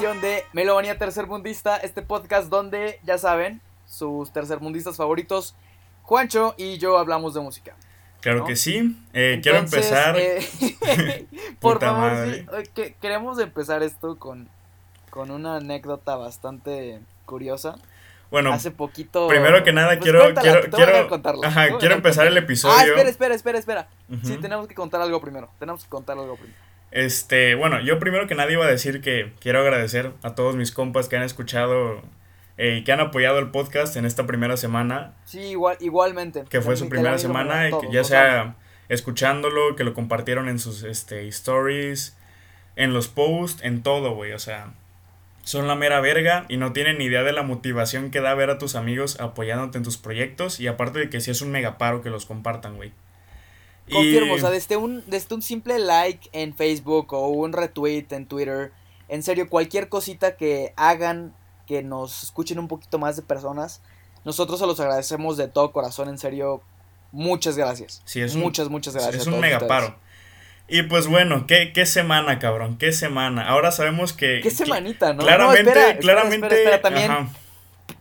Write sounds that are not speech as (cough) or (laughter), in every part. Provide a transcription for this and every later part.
emisión de Melomanía Tercermundista, este podcast donde, ya saben, sus tercermundistas favoritos, Juancho y yo hablamos de música. Claro que sí. Eh, quiero empezar. eh, (laughs) por favor, sí, eh, que- queremos empezar esto con, con una anécdota bastante curiosa. Bueno, Hace poquito. primero que nada Pues quiero, cuéntala, quiero, quiero, contarla, ajá, quiero empezar el episodio. Ah, espera, espera, espera, espera. Sí, tenemos que contar algo primero. Tenemos que contar algo primero. Este, bueno, yo primero que nada iba a decir que quiero agradecer a todos mis compas que han escuchado eh, y que han apoyado el podcast en esta primera semana, Sí, igual, igualmente. que fue su primera semana, y que ya sea, escuchándolo, que lo compartieron en sus este, stories, en los posts, en todo, güey, o sea, son la mera verga y no tienen ni idea de la motivación que da ver a tus amigos apoyándote en tus proyectos y aparte de que sí es un mega paro que los compartan, güey. Y- Confirmo, o sea, desde un, desde un simple like en Facebook o un retweet en Twitter, en serio, cualquier cosita que hagan que nos escuchen un poquito más de personas, nosotros se los agradecemos de todo corazón, en serio, muchas gracias. Sí, es un- muchas, muchas gracias. Es un mega ustedes. paro. Y pues bueno, ¿qué, qué semana, cabrón, qué semana. Ahora sabemos que... Qué semanita, ¿no? Claramente, No, espera, claramente... espera, espera, también, ajá.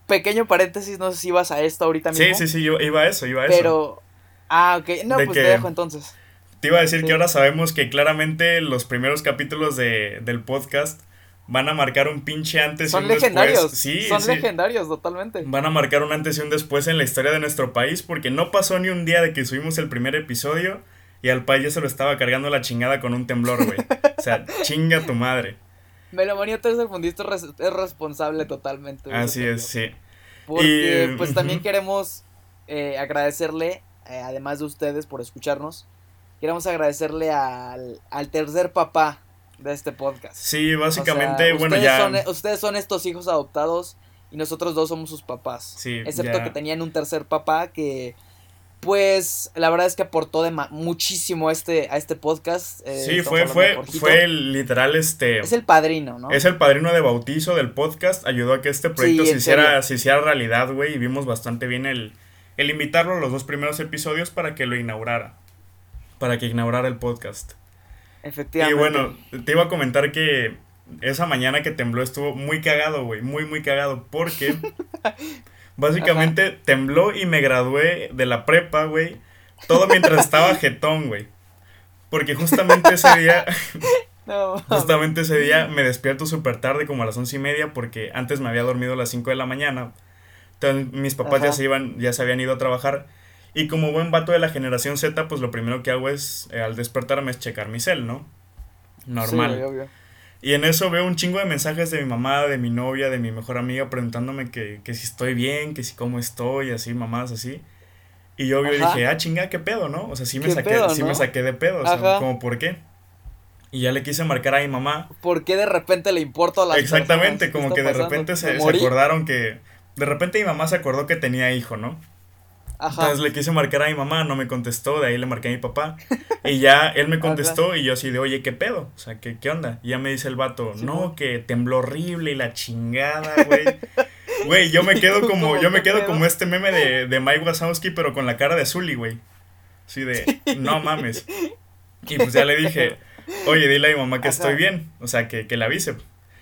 pequeño paréntesis, no sé si ibas a esto ahorita mismo. Sí, sí, sí, yo iba a eso, iba a eso. Pero, ah, ok, no, De pues que- te dejo entonces. Te iba a decir Sí. que ahora sabemos que claramente los primeros capítulos de, del podcast van a marcar un pinche antes y Son un legendarios, después. Sí, son sí. legendarios, totalmente. Van a marcar un antes y un después en la historia de nuestro país porque no pasó ni un día de que subimos el primer episodio y al país ya se lo estaba cargando la chingada con un temblor, güey. O sea, (laughs) chinga tu madre. Melomanía Tercermundista es res- es responsable totalmente. Así es, sí. Porque, Y, pues también queremos eh, agradecerle, eh, además de ustedes por escucharnos, queremos agradecerle al, al tercer papá de este podcast. Sí, O sea, básicamente, bueno, ustedes ya... Son, ustedes son estos hijos adoptados y nosotros dos somos sus papás. Sí, Excepto ya. que tenían un tercer papá que, pues, la verdad es que aportó de muchísimo a este, a este podcast. eh, Sí, fue, fue, fue el literal, este... Es el padrino, ¿no? Es el padrino de bautizo del podcast, ayudó a que este proyecto Sí, se, hiciera, serio. se hiciera realidad, güey, y vimos bastante bien el, el invitarlo a los dos primeros episodios para que lo inaugurara, para que inaugurara el podcast. Y Efectivamente. bueno, te iba a comentar que esa mañana que tembló estuvo muy cagado, güey, muy, muy cagado, porque (laughs) básicamente tembló y me gradué de la prepa, güey, todo mientras estaba jetón, güey. Porque justamente ese día... (laughs) No, Justamente ese día me despierto súper tarde, como a las once y media, porque antes me había dormido a las 5 de la mañana. Entonces mis papás ya se iban, ya se habían ido a trabajar. Y como buen vato de la generación Z, pues lo primero que hago es, eh, al despertarme, es checar mi cel, ¿no? Normal. Sí, obvio. Y en eso veo un chingo de mensajes de mi mamá, de mi novia, de mi mejor amiga, preguntándome que, que si estoy bien, que si cómo estoy, así, mamás, así. Y yo, yo dije, ah, chinga, qué pedo, ¿no? O sea, sí me ¿Qué saqué, pedo, sí no? me saqué de pedo, o sea, como por qué. Y ya le quise marcar a mi mamá. ¿Por qué de repente le importa a las Exactamente, como que de pasando? repente ¿Me se, acordaron que... De repente mi mamá se acordó que tenía hijo, ¿no? Ajá. Entonces le quise marcar a mi mamá, no me contestó, de ahí le marqué a mi papá. (laughs) Y ya él me contestó y yo así de, oye, ¿qué pedo? O sea, ¿qué, qué onda? Y ya me dice el vato, Sí, no, que tembló horrible y la chingada, güey. (laughs) Güey, yo me ¿Y quedo como, yo me quedo como este meme de, de Mike Wazowski, pero con la cara de Zully, güey. Así de, no mames. Y pues ya le dije, oye, dile a mi mamá que Ajá. estoy bien, o sea, que, que la avise.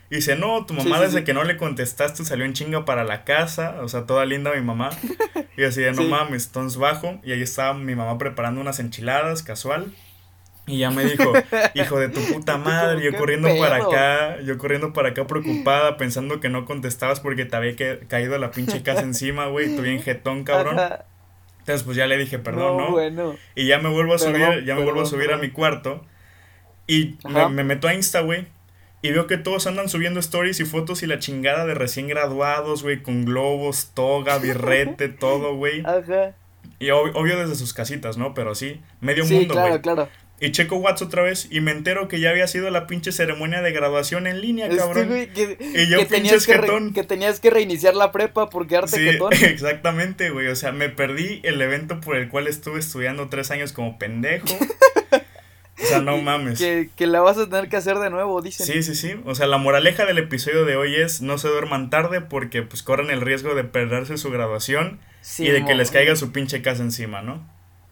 Y dice, no, tu mamá Sí, desde sí. que no le contestaste salió en chinga para la casa, o sea, toda linda mi mamá. Y así de, no (laughs) mames, entonces bajo, y ahí estaba mi mamá preparando unas enchiladas, casual. Y ya me dijo, (laughs) hijo de tu puta madre, yo ¿qué corriendo para acá, yo corriendo para acá preocupada, pensando que no contestabas porque te había caído la pinche casa (laughs) encima, güey, tú bien jetón, cabrón. Ajá. Entonces, pues ya le dije, perdón, ¿no? bueno. Y ya me vuelvo a Perdón, subir, ya me vuelvo a perdón, subir a mi cuarto. Y me meto a Insta, güey. Y veo que todos andan subiendo stories y fotos y la chingada de recién graduados, güey, con globos, toga, (laughs) birrete, todo, güey. Ajá. Y ob- obvio desde sus casitas, ¿no? Pero sí, medio Sí, mundo, claro, güey. claro. Y checo WhatsApp otra vez y me entero que ya había sido la pinche ceremonia de graduación en línea, Este, cabrón. güey, que, Y yo que tenías pinches que, re- jetón. que tenías que reiniciar la prepa por quedarte Sí, jetón. (laughs) exactamente, güey. O sea, me perdí el evento por el cual estuve estudiando tres años como pendejo. (laughs) O sea, no (laughs) mames. Que, que la vas a tener que hacer de nuevo, dicen. Sí, sí, sí. O sea, la moraleja del episodio de hoy es no se duerman tarde porque pues corren el riesgo de perderse su graduación Sí, y de que les caiga su pinche casa encima, ¿no?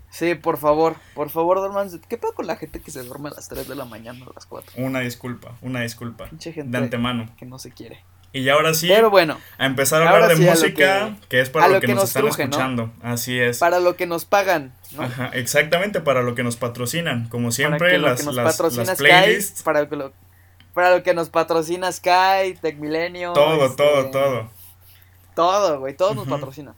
Sí, por favor, por favor, duerman. ¿Qué pasa con la gente que se duerme a las 3 de la mañana, a las 4? Una disculpa, una disculpa. Mucha gente De antemano. que no se quiere. Y ahora sí, Pero bueno, a empezar a hablar de sí a lo música, que- que, es para lo lo que, nos, nos están truje, ¿no? escuchando. Así es. para lo que nos pagan, ¿no? Ajá, exactamente, para lo que nos patrocinan. Como siempre, las, las, las Sky, playlists. para lo, para lo que nos patrocina Sky, Tech Milenio. Todo, este, todo, todo. Todo, güey, todo nos Ujú. patrocina.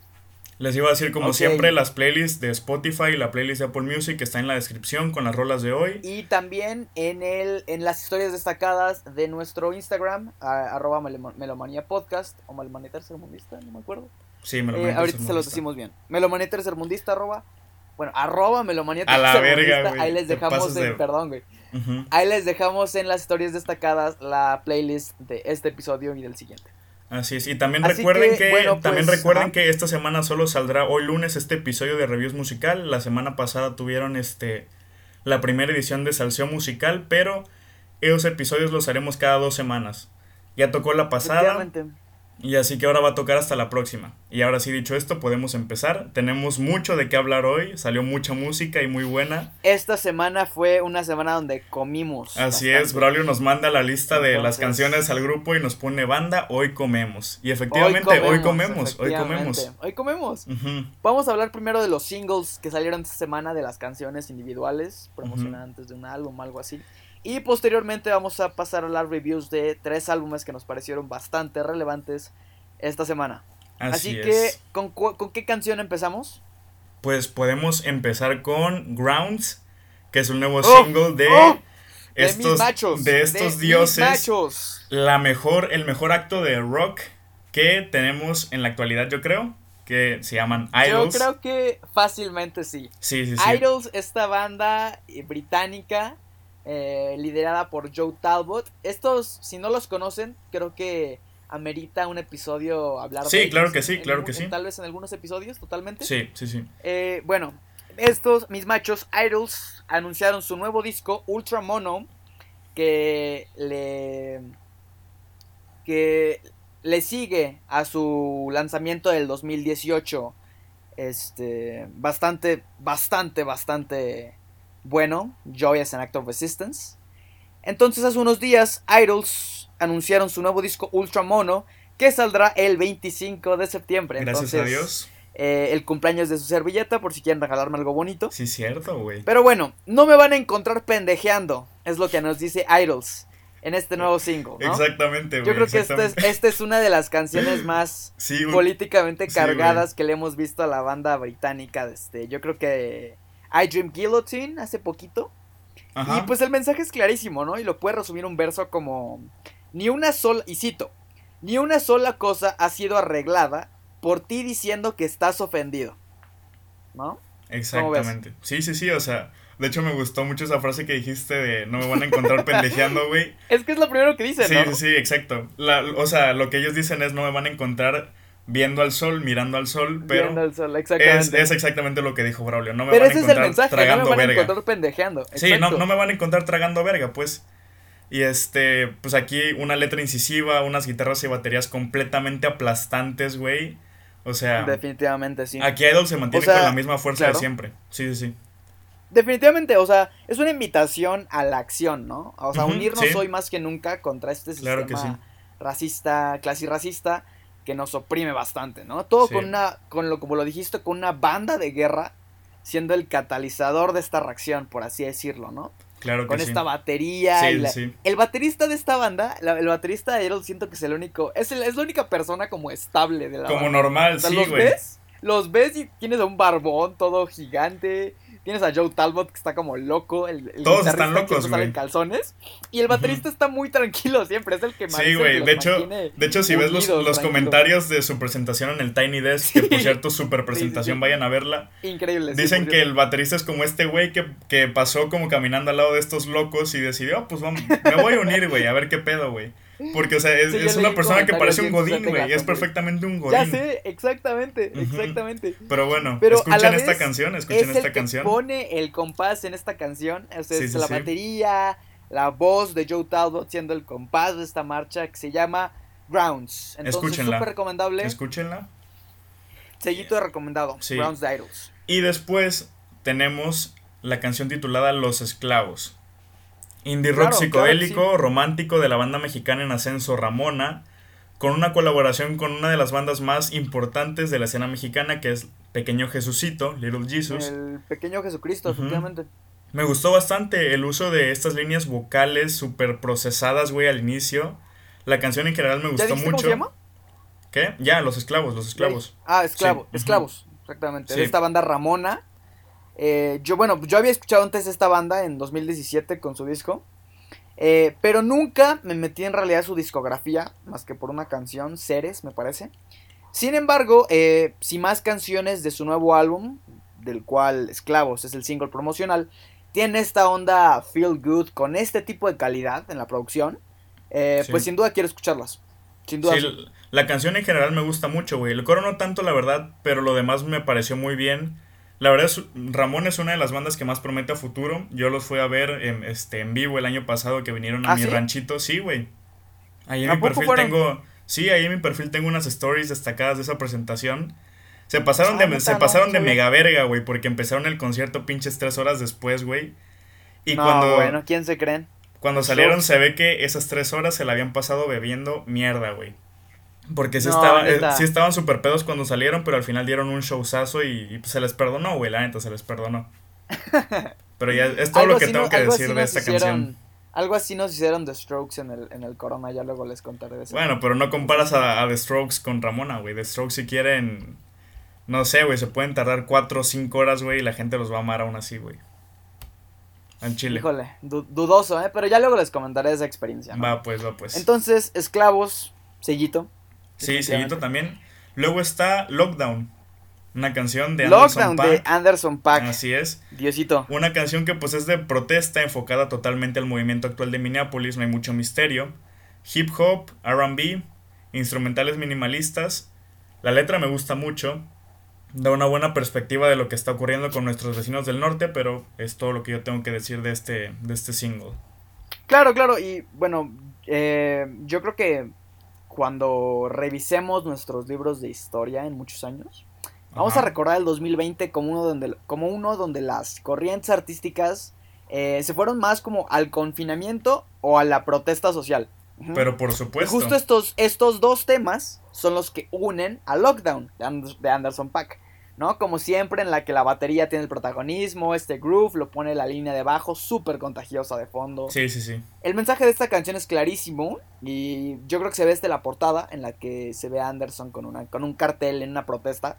Les iba a decir, como Ok. siempre, las playlists de Spotify y la playlist de Apple Music está en la descripción con las rolas de hoy. Y también en el en las historias destacadas de nuestro Instagram, a- arroba meloma- melomanía podcast o melomanía tercermundista, no me acuerdo. Sí, me lo Eh, ahorita se los decimos bien. Melomanía tercermundista, arroba. Bueno, arroba melomanía A la tercermundista. verga, güey, Ahí les dejamos en, de- perdón, güey. Ujú. Ahí les dejamos en las historias destacadas la playlist de este episodio y del siguiente. Así es, y también Así recuerden que, que, bueno, también pues, recuerden ajá. que esta semana solo saldrá hoy lunes este episodio de Reviews Musical. La semana pasada tuvieron este la primera edición de Salseo Musical, pero esos episodios los haremos cada dos semanas. Ya tocó la pasada. Y así que ahora va a tocar hasta la próxima. Y ahora sí dicho esto, podemos empezar. Tenemos mucho de qué hablar hoy, salió mucha música y muy buena. Esta semana fue una semana donde comimos. Así bastante. es, Braulio nos manda la lista de las canciones al grupo y nos pone banda, hoy comemos. Y efectivamente, hoy comemos, hoy comemos. Hoy comemos. Vamos a hablar primero de los singles que salieron esta semana, de las canciones individuales, promocionantes de un álbum, algo así. Y posteriormente vamos a pasar a las reviews de tres álbumes que nos parecieron bastante relevantes esta semana. Así, Así, es. que, ¿con, cu- ¿con qué canción empezamos? Pues podemos empezar con Grounds, que es un nuevo ¡Oh! single de ¡Oh! De estos, mis machos. de estos dioses. La mejor, el mejor acto de rock que tenemos en la actualidad, yo creo, que se llaman Idols. Yo creo que fácilmente sí. Sí, sí, sí. Idols, esta banda eh, británica eh, liderada por Joe Talbot. Estos, si no los conocen, creo que amerita un episodio hablar Sí, de ellos claro que sí, claro algún- que sí. Tal vez en algunos episodios, totalmente. Sí, sí, sí. Eh, bueno, estos, mis machos, Idols, anunciaron su nuevo disco, Ultra Mono, que le. que le sigue a su lanzamiento del 2018. Este. bastante, bastante, bastante bueno. Joy as an Act of Resistance. Entonces, hace unos días, Idols anunciaron su nuevo disco Ultra Mono, que saldrá el 25 de septiembre. Gracias Entonces, a Dios. eh, el cumpleaños de su servilleta por si quieren regalarme algo bonito. Sí, cierto, güey. Pero bueno, no me van a encontrar pendejeando, es lo que nos dice Idols en este nuevo single, ¿no? Exactamente, güey. Yo creo que esta es, esta es una de las canciones (laughs) más Sí, políticamente Sí, cargadas que le hemos visto a la banda británica. Este, yo creo que I Dream Guillotine hace poquito. Ajá. Y pues el mensaje es clarísimo, ¿no? Y lo puede resumir un verso como ni una sola, y cito, ni una sola cosa ha sido arreglada por ti diciendo que estás ofendido. ¿No? Exactamente. Sí, sí, sí, o sea, de hecho me gustó mucho esa frase que dijiste de no me van a encontrar pendejeando, güey. (laughs) Es que es lo primero que dice, Sí, ¿no? sí, sí, exacto. La, o sea, lo que ellos dicen es no me van a encontrar viendo al sol, mirando al sol, pero Viendo el sol, es, exactamente. es exactamente lo que dijo Braulio. No me Pero van a ese es el encontrar mensaje, no tragando me van a verga. encontrar pendejeando. Sí, no, no me van a encontrar tragando verga, pues. Y este, pues aquí una letra incisiva, unas guitarras y baterías completamente aplastantes, güey. O sea, Definitivamente, sí. aquí Idol se mantiene O sea, con la misma fuerza claro. de siempre. Sí, sí, sí. Definitivamente, o sea, es una invitación a la acción, ¿no? O sea, unirnos sí. hoy más que nunca contra este Claro sistema que sí. racista, clasirracista, que nos oprime bastante, ¿no? Todo Sí. con una, con lo, como lo dijiste, con una banda de guerra siendo el catalizador de esta reacción, por así decirlo, ¿no? Claro que Con sí. esta batería. Sí, la- sí. El baterista de esta banda, la- el baterista de Idol, siento que es el único, es, el- es la única persona como estable de la Como banda. normal, O sea, sí, los ves, los ves y tienes a un barbón todo gigante. Tienes a Joe Talbot que está como loco. El, el Todos están locos, güey. calzones. Y el baterista está muy tranquilo siempre. Es el que más. Sí, güey. De hecho, de hecho, si ves los, los comentarios de su presentación en el Tiny Desk, que por cierto, super presentación, sí. vayan a verla. Increíble. Dicen que el baterista es como este güey que, que pasó como caminando al lado de estos locos y decidió, "Ah, pues vamos, me voy a unir, güey, a ver qué pedo, güey. Porque, o sea, es, Sí, una persona que parece un godín, güey. Es perfectamente un godín. Ya sé, exactamente, exactamente. Pero bueno, Pero escuchen esta canción, escuchen es esta el que canción. pone el compás en esta canción. O sea, Sí, es sí, la batería, la voz de Joe Talbot siendo el compás de esta marcha que se llama Grounds. Entonces, Escúchenla. súper recomendable. Escúchenla. Sellito de recomendado. Grounds de Idols. Y después tenemos la canción titulada Los Esclavos. Indie rock psicodélico, romántico de la banda mexicana en ascenso Ramona, con una colaboración con una de las bandas más importantes de la escena mexicana, que es Pequeño Jesucito, Little Jesus. El Pequeño Jesucristo, efectivamente. Me gustó bastante el uso de estas líneas vocales súper procesadas, güey, al inicio. La canción en general me gustó mucho. ¿Cómo se llama? ¿Qué? Ya, Los Esclavos, Los Esclavos. Ah, Esclavos, Esclavos, exactamente. De esta banda Ramona. Eh, yo, bueno, yo había escuchado antes esta banda en 2017 con su disco. Eh, pero nunca me metí en realidad su discografía, más que por una canción, Ceres, me parece. Sin embargo, eh, si más canciones de su nuevo álbum, del cual Esclavos es el single promocional, tiene esta onda feel good con este tipo de calidad en la producción, eh, pues sin duda quiero escucharlas. Sin duda. Sí, la canción en general me gusta mucho, güey. El coro no tanto, la verdad, pero lo demás me pareció muy bien. La verdad es, Ramón es una de las bandas que más promete a futuro. Yo los fui a ver en, este, en vivo el año pasado que vinieron a ¿Ah, mi ranchito. Sí, güey. Ahí en mi perfil tengo... Sí, ahí en mi perfil tengo unas stories destacadas de esa presentación. Se pasaron de, se pasaron de mega verga, güey, porque empezaron el concierto pinches tres horas después, güey. Y no, cuando... bueno, ¿quién se creen? Cuando salieron se ve que esas tres horas se la habían pasado bebiendo mierda, güey. Porque sí, estaba, eh, sí estaban súper pedos cuando salieron, pero al final dieron un showzazo y, y pues, se les perdonó, güey, la neta, se les perdonó. (laughs) Pero ya es todo lo que tengo que decir de esta canción. Algo así nos hicieron The Strokes en el, en el Corona, ya luego les contaré de eso. Bueno, pero no comparas a, a The Strokes con Ramona, güey. The Strokes si quieren, no sé, güey, se pueden tardar 4 o 5 horas, güey, y la gente los va a amar aún así, güey. En Chile. Híjole, dudoso, ¿eh? Pero ya luego les comentaré esa experiencia. Va, pues, va, pues. Entonces, esclavos, sellito. Sí, seguito también. Luego está Lockdown. Una canción de Anderson Lockdown de Anderson Pack. Así es. Diosito. Una canción que pues es de protesta enfocada totalmente al movimiento actual de Minneapolis, no hay mucho misterio. Hip hop, RB, instrumentales minimalistas. La letra me gusta mucho. Da una buena perspectiva de lo que está ocurriendo con nuestros vecinos del norte, pero es todo lo que yo tengo que decir de este, de este single. Claro, claro, y bueno, eh, yo creo que cuando revisemos nuestros libros de historia en muchos años, vamos a recordar el 2020 como uno donde, como uno donde las corrientes artísticas eh, se fueron más como al confinamiento o a la protesta social. Pero por supuesto. justo estos, estos dos temas son los que unen a Lockdown de Anderson Pack. ¿No? Como siempre en la que la batería tiene el protagonismo, este groove lo pone la línea de bajo súper contagiosa de fondo. Sí, sí, sí. El mensaje de esta canción es clarísimo y yo creo que se ve desde la portada en la que se ve a Anderson con, una, con un cartel en una protesta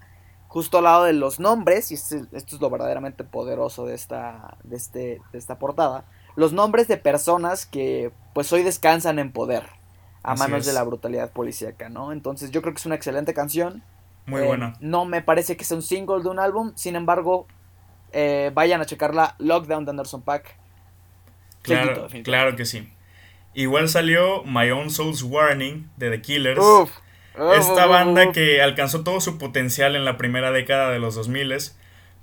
justo al lado de los nombres, y esto, es lo verdaderamente poderoso de esta, de, este, de esta portada, los nombres de personas que pues hoy descansan en poder a manos de la brutalidad policíaca, ¿no? Entonces yo creo que es una excelente canción. Muy buena. No me parece que sea un single de un álbum, sin embargo, eh, vayan a checarla, Lockdown de Anderson Pack. Claro, claro que sí. Igual salió My Own Soul's Warning de The Killers. Esta banda que alcanzó todo su potencial en la primera década de los 2000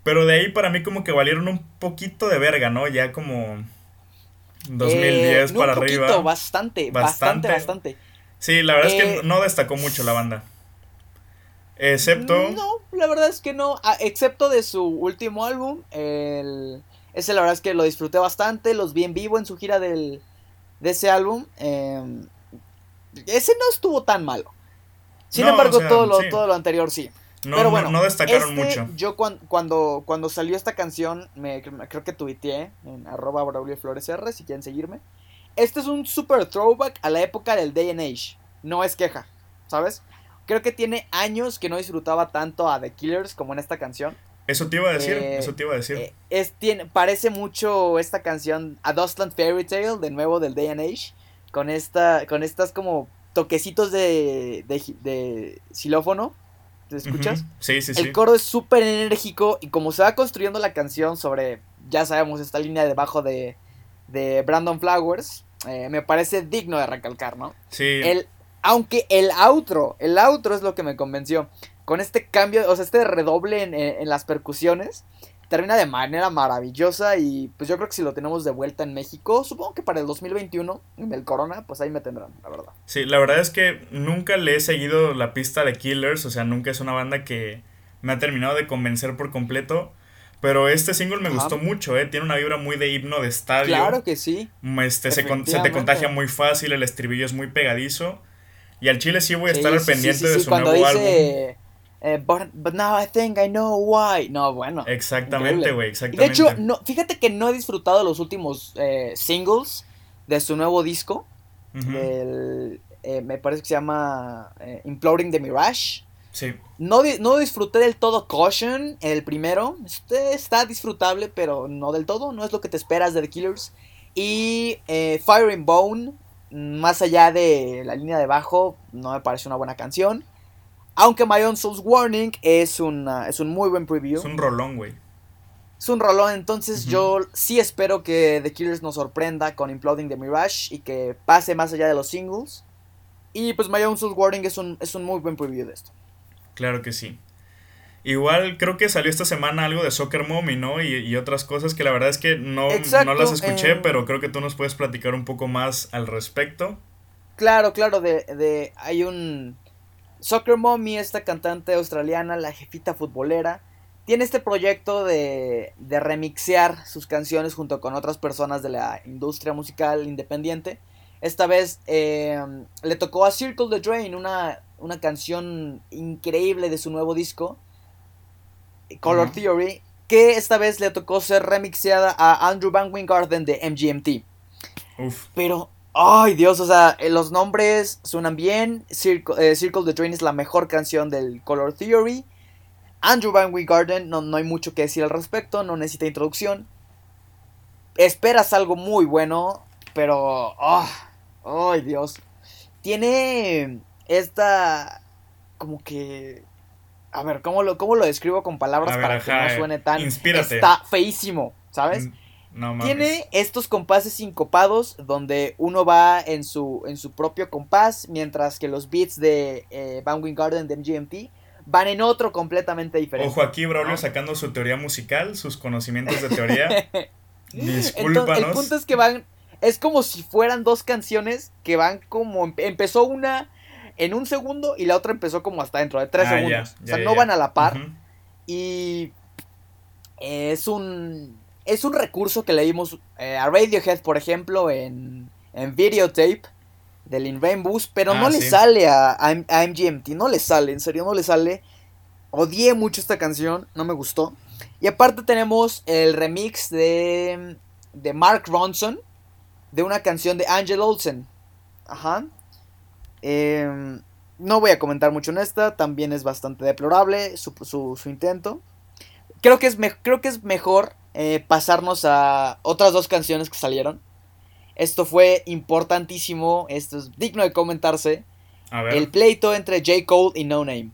pero de ahí para mí como que valieron un poquito de verga, ¿no? Ya como 2010 eh, para un poquito, arriba. Bastante, bastante, bastante, Sí, la verdad es que eh, no destacó mucho la banda. Excepto. No, la verdad es que no. Ah, excepto de su último álbum. El, ese la verdad es que lo disfruté bastante. Los vi en vivo en su gira del, de ese álbum. Em, ese no estuvo tan malo. Sin embargo, todo, lo, todo lo anterior sí. No, Pero bueno, no, destacaron este, mucho. Yo cuando, cuando salió esta canción, me, creo que tuiteé en arroba Braulio Flores R, si quieren seguirme. Este es un super throwback a la época del Day and Age. No es queja, ¿sabes? Creo que tiene años que no disfrutaba tanto a The Killers como en esta canción. Eso te iba a decir, eh, eso te iba a decir. Eh, es, tiene, parece mucho esta canción A Dustland Fairy Tale, de nuevo del Day and Age, con, esta, con estas como toquecitos de, de, de xilófono. ¿Te escuchas? Sí, sí, sí. El coro es súper enérgico y como se va construyendo la canción sobre, ya sabemos, esta línea debajo de, de Brandon Flowers, eh, me parece digno de recalcar, ¿no? Sí. El, aunque el outro, el outro es lo que me convenció. Con este cambio, o sea, este redoble en, las percusiones, termina de manera maravillosa y pues yo creo que si lo tenemos de vuelta en México, supongo que para el 2021, en el Corona, pues ahí me tendrán, la verdad. Sí, la verdad es que nunca le he seguido la pista de Killers, o sea, nunca es una banda que me ha terminado de convencer por completo. Pero este single me gustó mucho, ¿eh? Tiene una vibra muy de himno de estadio. Claro que sí. Este, se, se, te contagia muy fácil, el estribillo es muy pegadizo. Y al chile sí voy a estar al pendiente de su nuevo dice, álbum. Eh, but, now I think I know why. No, bueno. Exactamente, güey, exactamente. De hecho, no, fíjate que no he disfrutado los últimos eh, singles de su nuevo disco. Eh, me parece que se llama Imploding the Mirage. Sí. No, no disfruté del todo Caution, el primero. Este está disfrutable, pero no del todo. No es lo que te esperas de The Killers. Y Fire and Bone, más allá de la línea de bajo, no me parece una buena canción. Aunque My Own Soul's Warning es, una, es un muy buen preview. Es un rolón, güey. Es un rolón, entonces yo sí espero que The Killers nos sorprenda con Imploding the Mirage y que pase más allá de los singles. Y pues My Own Soul's Warning es un, es un muy buen preview de esto. Claro que sí. Igual creo que salió esta semana algo de Soccer Mommy, ¿no? Y, otras cosas que la verdad es que no, no las escuché, eh, pero creo que tú nos puedes platicar un poco más al respecto. Claro, claro, de, de hay un Soccer Mommy, esta cantante australiana, la jefita futbolera, tiene este proyecto de, de remixear sus canciones junto con otras personas de la industria musical independiente. Esta vez eh, le tocó a Circle the Drain, una, una canción increíble de su nuevo disco, Color Theory, que esta vez le tocó ser remixeada a Andrew Van Wingarden de MGMT. Uf. Pero Ay, Dios, o sea, eh, los nombres suenan bien. Circle, eh, Circle the Drain es la mejor canción del Color Theory. Andrew Van Garden, no, no hay mucho que decir al respecto, no necesita introducción. Esperas algo muy bueno, pero. Oh, ¡Ay, Dios! Tiene esta. Como que. A ver, ¿cómo lo, cómo lo describo con palabras para que no suene tan. Inspírate. Está feísimo, ¿sabes? Mm, tiene estos compases sincopados donde uno va en su, en su propio compás, mientras que los beats de eh, Van Garden de MGMT van en otro completamente diferente. Ojo aquí, Braulio, sacando su teoría musical, sus conocimientos de teoría. (laughs) Discúlpanos. el punto es que van. Es como si fueran dos canciones que van como. Empezó una en un segundo y la otra empezó como hasta dentro de tres ah, segundos. o sea, no van a la par. Y. Es un es un recurso que leímos eh, a Radiohead, por ejemplo, en, en Videotape del In Rainbows, pero no ah, le sale a, MGMT, no le sale, en serio, no le sale. Odié mucho esta canción, no me gustó. Y aparte tenemos el remix de, de Mark Ronson de una canción de Angel Olsen. Ajá. Em, no voy a comentar mucho en esta, también es bastante deplorable su, su, su intento. Creo que, es creo que es mejor eh, pasarnos a otras dos canciones que salieron. Esto fue importantísimo, esto es digno de comentarse. El pleito entre J. Cole y No Name.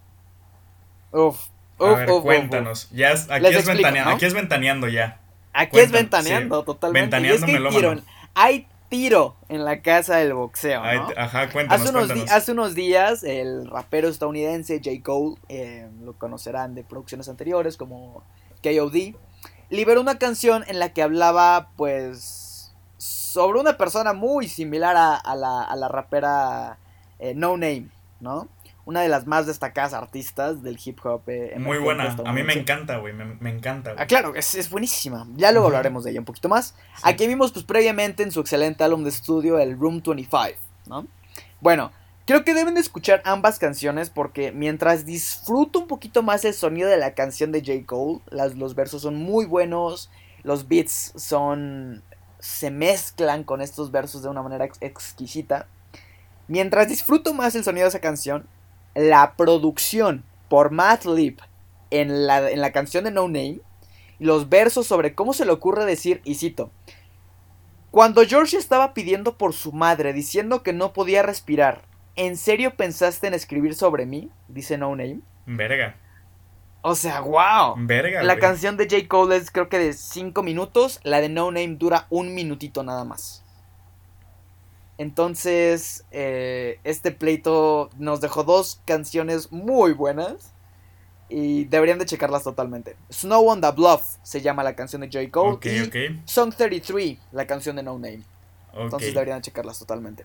Uf, uf, uf, cuéntanos. Ya aquí, es ventaneando, aquí es ventaneando ya. Aquí es ventaneando totalmente. hay tiro en la casa del boxeo. ajá, cuéntanos, hace, unos hace unos días, el rapero estadounidense J. Cole, eh, lo conocerán de producciones anteriores como KOD, liberó una canción en la que hablaba, pues, sobre una persona muy similar a, la, a la, rapera eh, No Name, ¿no? Una de las más destacadas artistas del hip hop. Eh, muy buena, a mí me encanta, güey, me, encanta. Ah, claro, es, es, buenísima. Ya luego hablaremos de ella un poquito más. Aquí vimos, pues, previamente en su excelente álbum de estudio, el Room 25, ¿no? Bueno, Creo que deben de escuchar ambas canciones porque mientras disfruto un poquito más el sonido de la canción de J. Cole, las, los versos son muy buenos, los beats son... se mezclan con estos versos de una manera exquisita. Mientras disfruto más el sonido de esa canción, la producción por Matt Lip en la, en la canción de No Name, los versos sobre cómo se le ocurre decir, y cito, cuando George estaba pidiendo por su madre, diciendo que no podía respirar, ¿En serio pensaste en escribir sobre mí? Dice No Name. Verga. O sea, wow. Verga. La canción de J. Cole es creo que de 5 minutos. La de No Name dura un minutito nada más. Entonces, eh, este pleito nos dejó dos canciones muy buenas. Y deberían de checarlas totalmente. Snow on the Bluff se llama la canción de J. Cole. y Song 33, la canción de No Name. Entonces deberían de checarlas totalmente.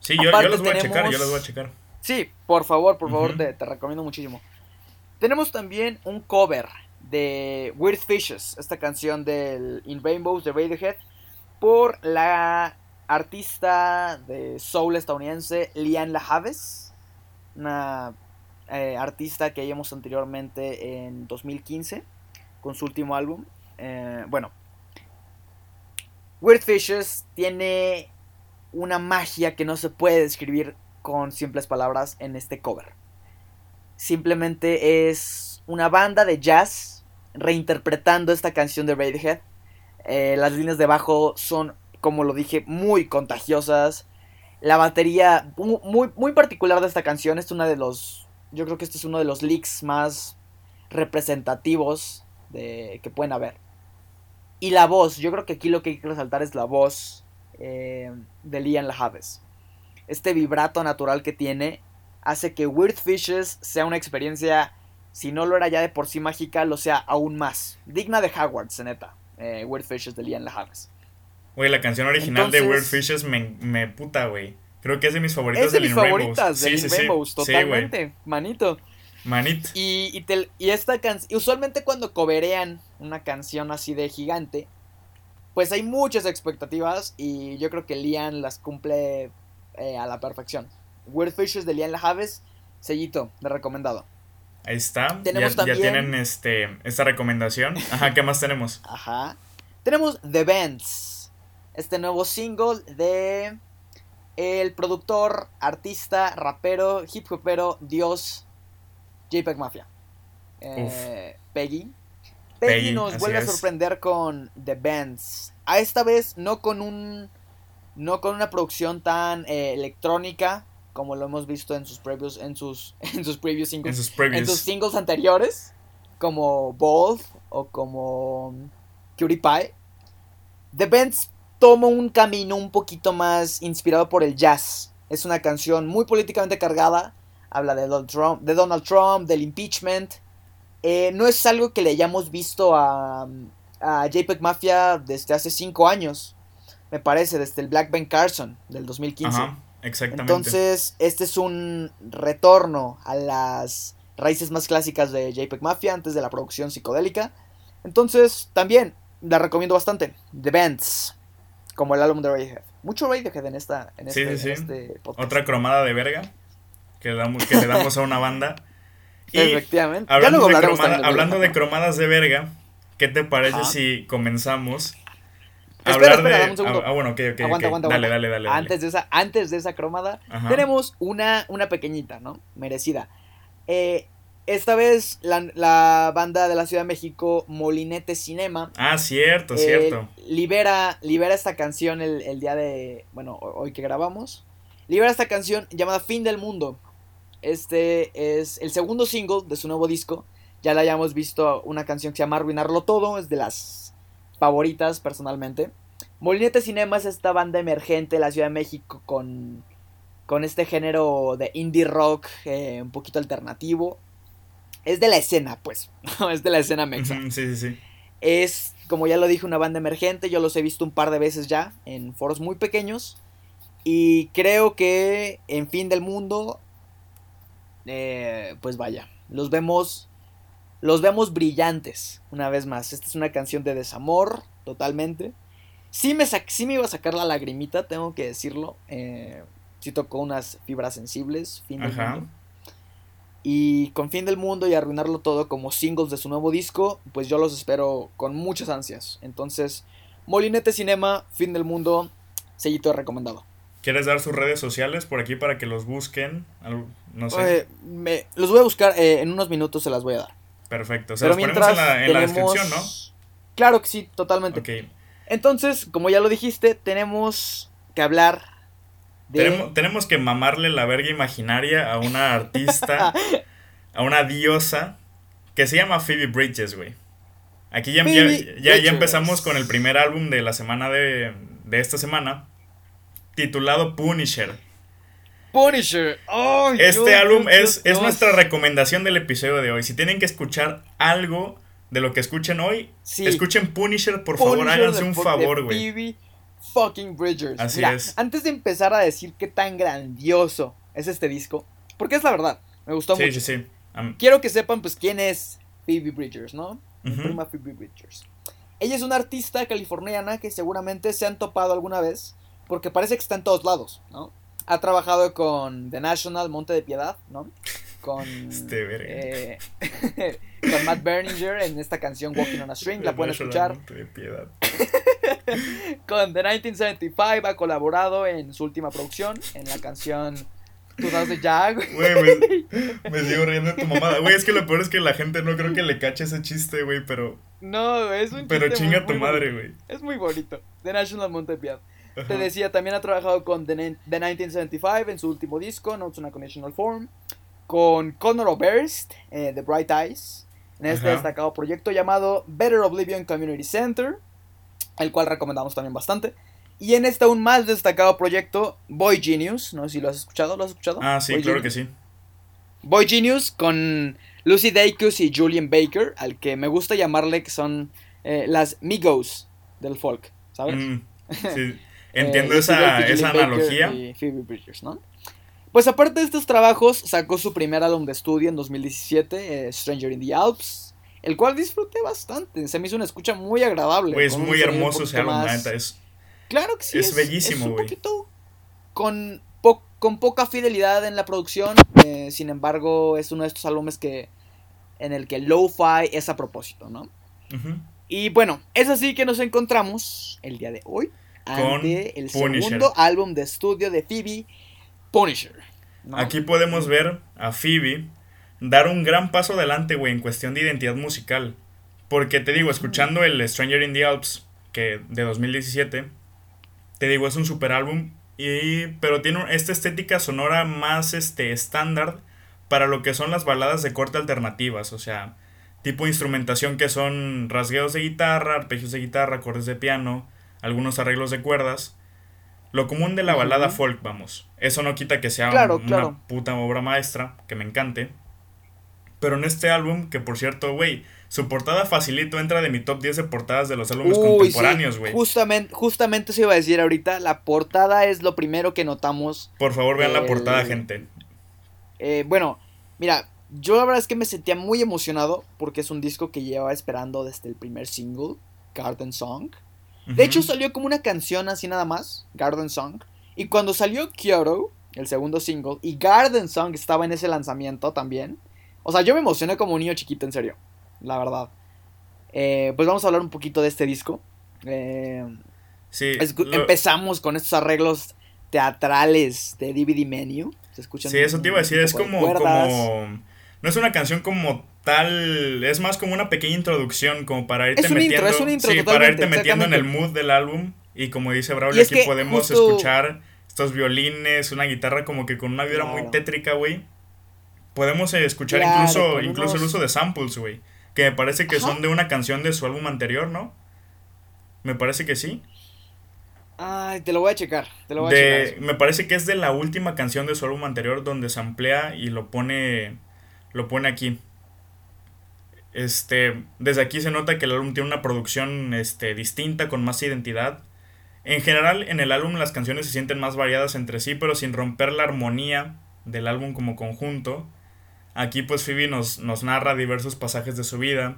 Sí, yo, yo los voy a checar, yo los voy a checar. Sí, por favor, por favor, te, recomiendo muchísimo. Tenemos también un cover de Weird Fishes, esta canción del In Rainbows de Radiohead, por la artista de soul estadounidense Lian Lajaves, una eh, artista que vimos anteriormente en 2015 con su último álbum. Eh, bueno, Weird Fishes tiene una magia que no se puede describir con simples palabras en este cover. Simplemente es una banda de jazz reinterpretando esta canción de Radiohead. Eh, las líneas de bajo son, como lo dije, muy contagiosas. La batería muy, muy particular de esta canción es una de los... Yo creo que este es uno de los leaks más representativos de, que pueden haber. Y la voz, yo creo que aquí lo que hay que resaltar es la voz eh, de Liam Lajaves. Este vibrato natural que tiene hace que Weird Fishes sea una experiencia, si no lo era ya de por sí mágica, lo sea aún más. Digna de Howard, neta. Eh, Weird Fishes de Liam Lajaves. Güey, la canción original de Weird Fishes me, me puta, güey. Creo que es de mis favoritas es de, mis favoritas de sí, totalmente, manito. Manito. Y, y, esta canción, usualmente cuando coberean una canción así de gigante, pues hay muchas expectativas y yo creo que Lian las cumple eh, a la perfección. Weird Fishes de Lian Lajaves, sellito de recomendado. Ahí está. Tenemos ya, ya tienen este, esta recomendación. Ajá, ¿qué más tenemos? (laughs) Ajá. Tenemos The Bands. Este nuevo single de el productor, artista, rapero, hip hopero, dios JPEG Mafia. Eh, Peggy. Peggy, nos vuelve a sorprender con The Bands. A esta vez no con un. No con una producción tan eh, electrónica como lo hemos visto en sus previos. En sus. (laughs) En sus previos singles. En sus, en sus singles anteriores. Como Bold o como Cutie Pie. The Bands toma un camino un poquito más inspirado por el jazz. Es una canción muy políticamente cargada habla de Donald Trump, de Donald Trump del impeachment. Eh, no es algo que le hayamos visto a, a JPEG Mafia desde hace 5 años, me parece, desde el Black Ben Carson del 2015. Ajá, exactamente. Entonces, este es un retorno a las raíces más clásicas de JPEG Mafia antes de la producción psicodélica. Entonces, también la recomiendo bastante. The Bands, como el álbum de Radiohead. Mucho Radiohead en, esta, en, este, este Otra cromada de verga que, damos, que le damos a una banda. (laughs) Efectivamente. Hablando, de, cromadas de verga, ¿qué te parece si comenzamos a hablar de... Ah, bueno, ok, ok. Aguanta, aguanta, dale, dale, dale, Antes de esa, antes de esa cromada, tenemos una, una pequeñita, ¿no? Merecida. Eh, esta vez la, banda de la Ciudad de México, Molinete Cinema. Ah, cierto, cierto. Libera, libera esta canción el, el, día de. Bueno, hoy que grabamos. Libera esta canción llamada Fin del Mundo. Este es el segundo single de su nuevo disco. Ya la hayamos visto una canción que se llama Arruinarlo Todo, es de las favoritas personalmente. Molinete Cinema es esta banda emergente de la Ciudad de México con, con este género de indie rock eh, un poquito alternativo. Es de la escena, pues. (laughs) es de la escena mexa. sí, sí, sí. Es, como ya lo dije, una banda emergente. Yo los he visto un par de veces ya en foros muy pequeños. Y creo que en fin del mundo eh, pues vaya, los vemos, los vemos brillantes, una vez más. Esta es una canción de desamor, totalmente. Sí me, sí me iba a sacar la lagrimita, tengo que decirlo. Eh, sí tocó unas fibras sensibles, fin del mundo. Y con Fin del Mundo y Arruinarlo Todo como singles de su nuevo disco, pues yo los espero con muchas ansias. Entonces, Molinete Cinema, Fin del Mundo, sellito recomendado. ¿Quieres dar sus redes sociales por aquí para que los busquen? No sé. me, los voy a buscar, eh, en unos minutos se las voy a dar. Perfecto, se Pero las ponemos en, la, en la, descripción, ¿no? Claro que sí, totalmente. Entonces, como ya lo dijiste, tenemos que hablar de... Tenemos, tenemos que mamarle la verga imaginaria a una artista, (laughs) a una diosa, que se llama Phoebe Bridges, güey. Aquí ya, ya, ya, empezamos con el primer álbum de la semana de, de esta semana titulado Punisher. Punisher. este álbum es, es nuestra recomendación del episodio de hoy. Si tienen que escuchar algo de lo que escuchen hoy, escuchen Punisher, por favor, háganse un favor, güey. Fucking Bridgers. Así es. Antes de empezar a decir qué tan grandioso es este disco, porque es la verdad, me gustó mucho. Sí, sí, sí. Quiero que sepan, pues, quién es Phoebe Bridgers, ¿no? mi prima Phoebe Bridgers. Ella es una artista californiana que seguramente se han topado alguna vez, porque parece que está en todos lados, ¿no? Ha trabajado con The National, Monte de Piedad, ¿no? Con, este eh, (laughs) con Matt Berninger en esta canción Walking on a String, la (laughs) pueden escuchar. De (laughs) con The 1975 ha colaborado en su última producción, en la canción Tú de Jag. Güey, me, sigo riendo de tu mamada. Güey, es que lo peor es que la gente no creo que le cache ese chiste, güey, pero. No, es un Pero chinga tu madre, güey. Es muy bonito. The National Montepied. Te decía, también ha trabajado con The, 1975 en su último disco, Notes on a Conditional Form. Con Connor Oberst, eh, The Bright Eyes. En este destacado proyecto llamado Better Oblivion Community Center. El cual recomendamos también bastante. Y en este aún más destacado proyecto, Boy Genius. No sé si lo has escuchado, ¿lo has escuchado? Ah, sí, claro que sí. Boy Genius con Lucy Dacus y Julian Baker, al que me gusta llamarle que son eh, las Migos del folk, ¿sabes? Mm, sí. (laughs) Entiendo esa, esa analogía. Y Phoebe Bridgers, ¿no? Pues aparte de estos trabajos, sacó su primer álbum de estudio en 2017, eh, Stranger in the Alps, el cual disfruté bastante. Se me hizo una escucha muy agradable. Pues muy hermoso ese álbum, es Claro que sí. Es, bellísimo, güey. un poquito con, con poca fidelidad en la producción. Eh, sin embargo, es uno de estos álbumes que en el que lo-fi es a propósito, ¿no? Y bueno, es así que nos encontramos el día de hoy ante el segundo álbum de estudio de Phoebe, Punisher. Aquí podemos ver a Phoebe dar un gran paso adelante, güey, en cuestión de identidad musical. Porque te digo, escuchando el Stranger in the Alps, que de 2017, te digo, es un super álbum. Y, pero tiene esta estética sonora más este, estándar para lo que son las baladas de corte alternativas. O sea, tipo instrumentación que son rasgueos de guitarra, arpegios de guitarra, acordes de piano, algunos arreglos de cuerdas. Lo común de la balada folk, vamos. Eso no quita que sea una puta obra maestra, que me encante. Pero en este álbum, que por cierto, güey, su portada facilito entra de mi top 10 de portadas de los álbumes contemporáneos, güey. justamente, justamente se iba a decir ahorita, la portada es lo primero que notamos. Por favor, vean la portada, gente. Eh, bueno, mira, yo la verdad es que me sentía muy emocionado porque es un disco que llevaba esperando desde el primer single, Garden Song. De hecho, salió como una canción así nada más, Garden Song. Y cuando salió Kyoto, el segundo single, y Garden Song estaba en ese lanzamiento también. O sea, yo me emocioné como un niño chiquito, en serio la verdad. Eh, pues vamos a hablar un poquito de este disco. Eh, sí, Empezamos con estos arreglos teatrales de DVD Menu. Se escuchan sí, eso te iba a decir, es como, como... No es una canción como tal, es más como una pequeña introducción, como para irte metiendo... sí, para irte metiendo en el mood del álbum. Y como dice Braulio, aquí podemos escuchar estos violines, una guitarra como que con una vibra muy tétrica, güey. Podemos escuchar incluso, incluso el uso de samples, güey. Que me parece que son de una canción de su álbum anterior, ¿no? Me parece que sí. Ay, te lo voy a checar. Te lo voy a checar. Me parece que es de la última canción de su álbum anterior donde se amplía y lo pone. Lo pone aquí. Este. Desde aquí se nota que el álbum tiene una producción este, distinta, con más identidad. En general, en el álbum las canciones se sienten más variadas entre sí, pero sin romper la armonía del álbum como conjunto. Aquí pues Phoebe nos, nos narra diversos pasajes de su vida,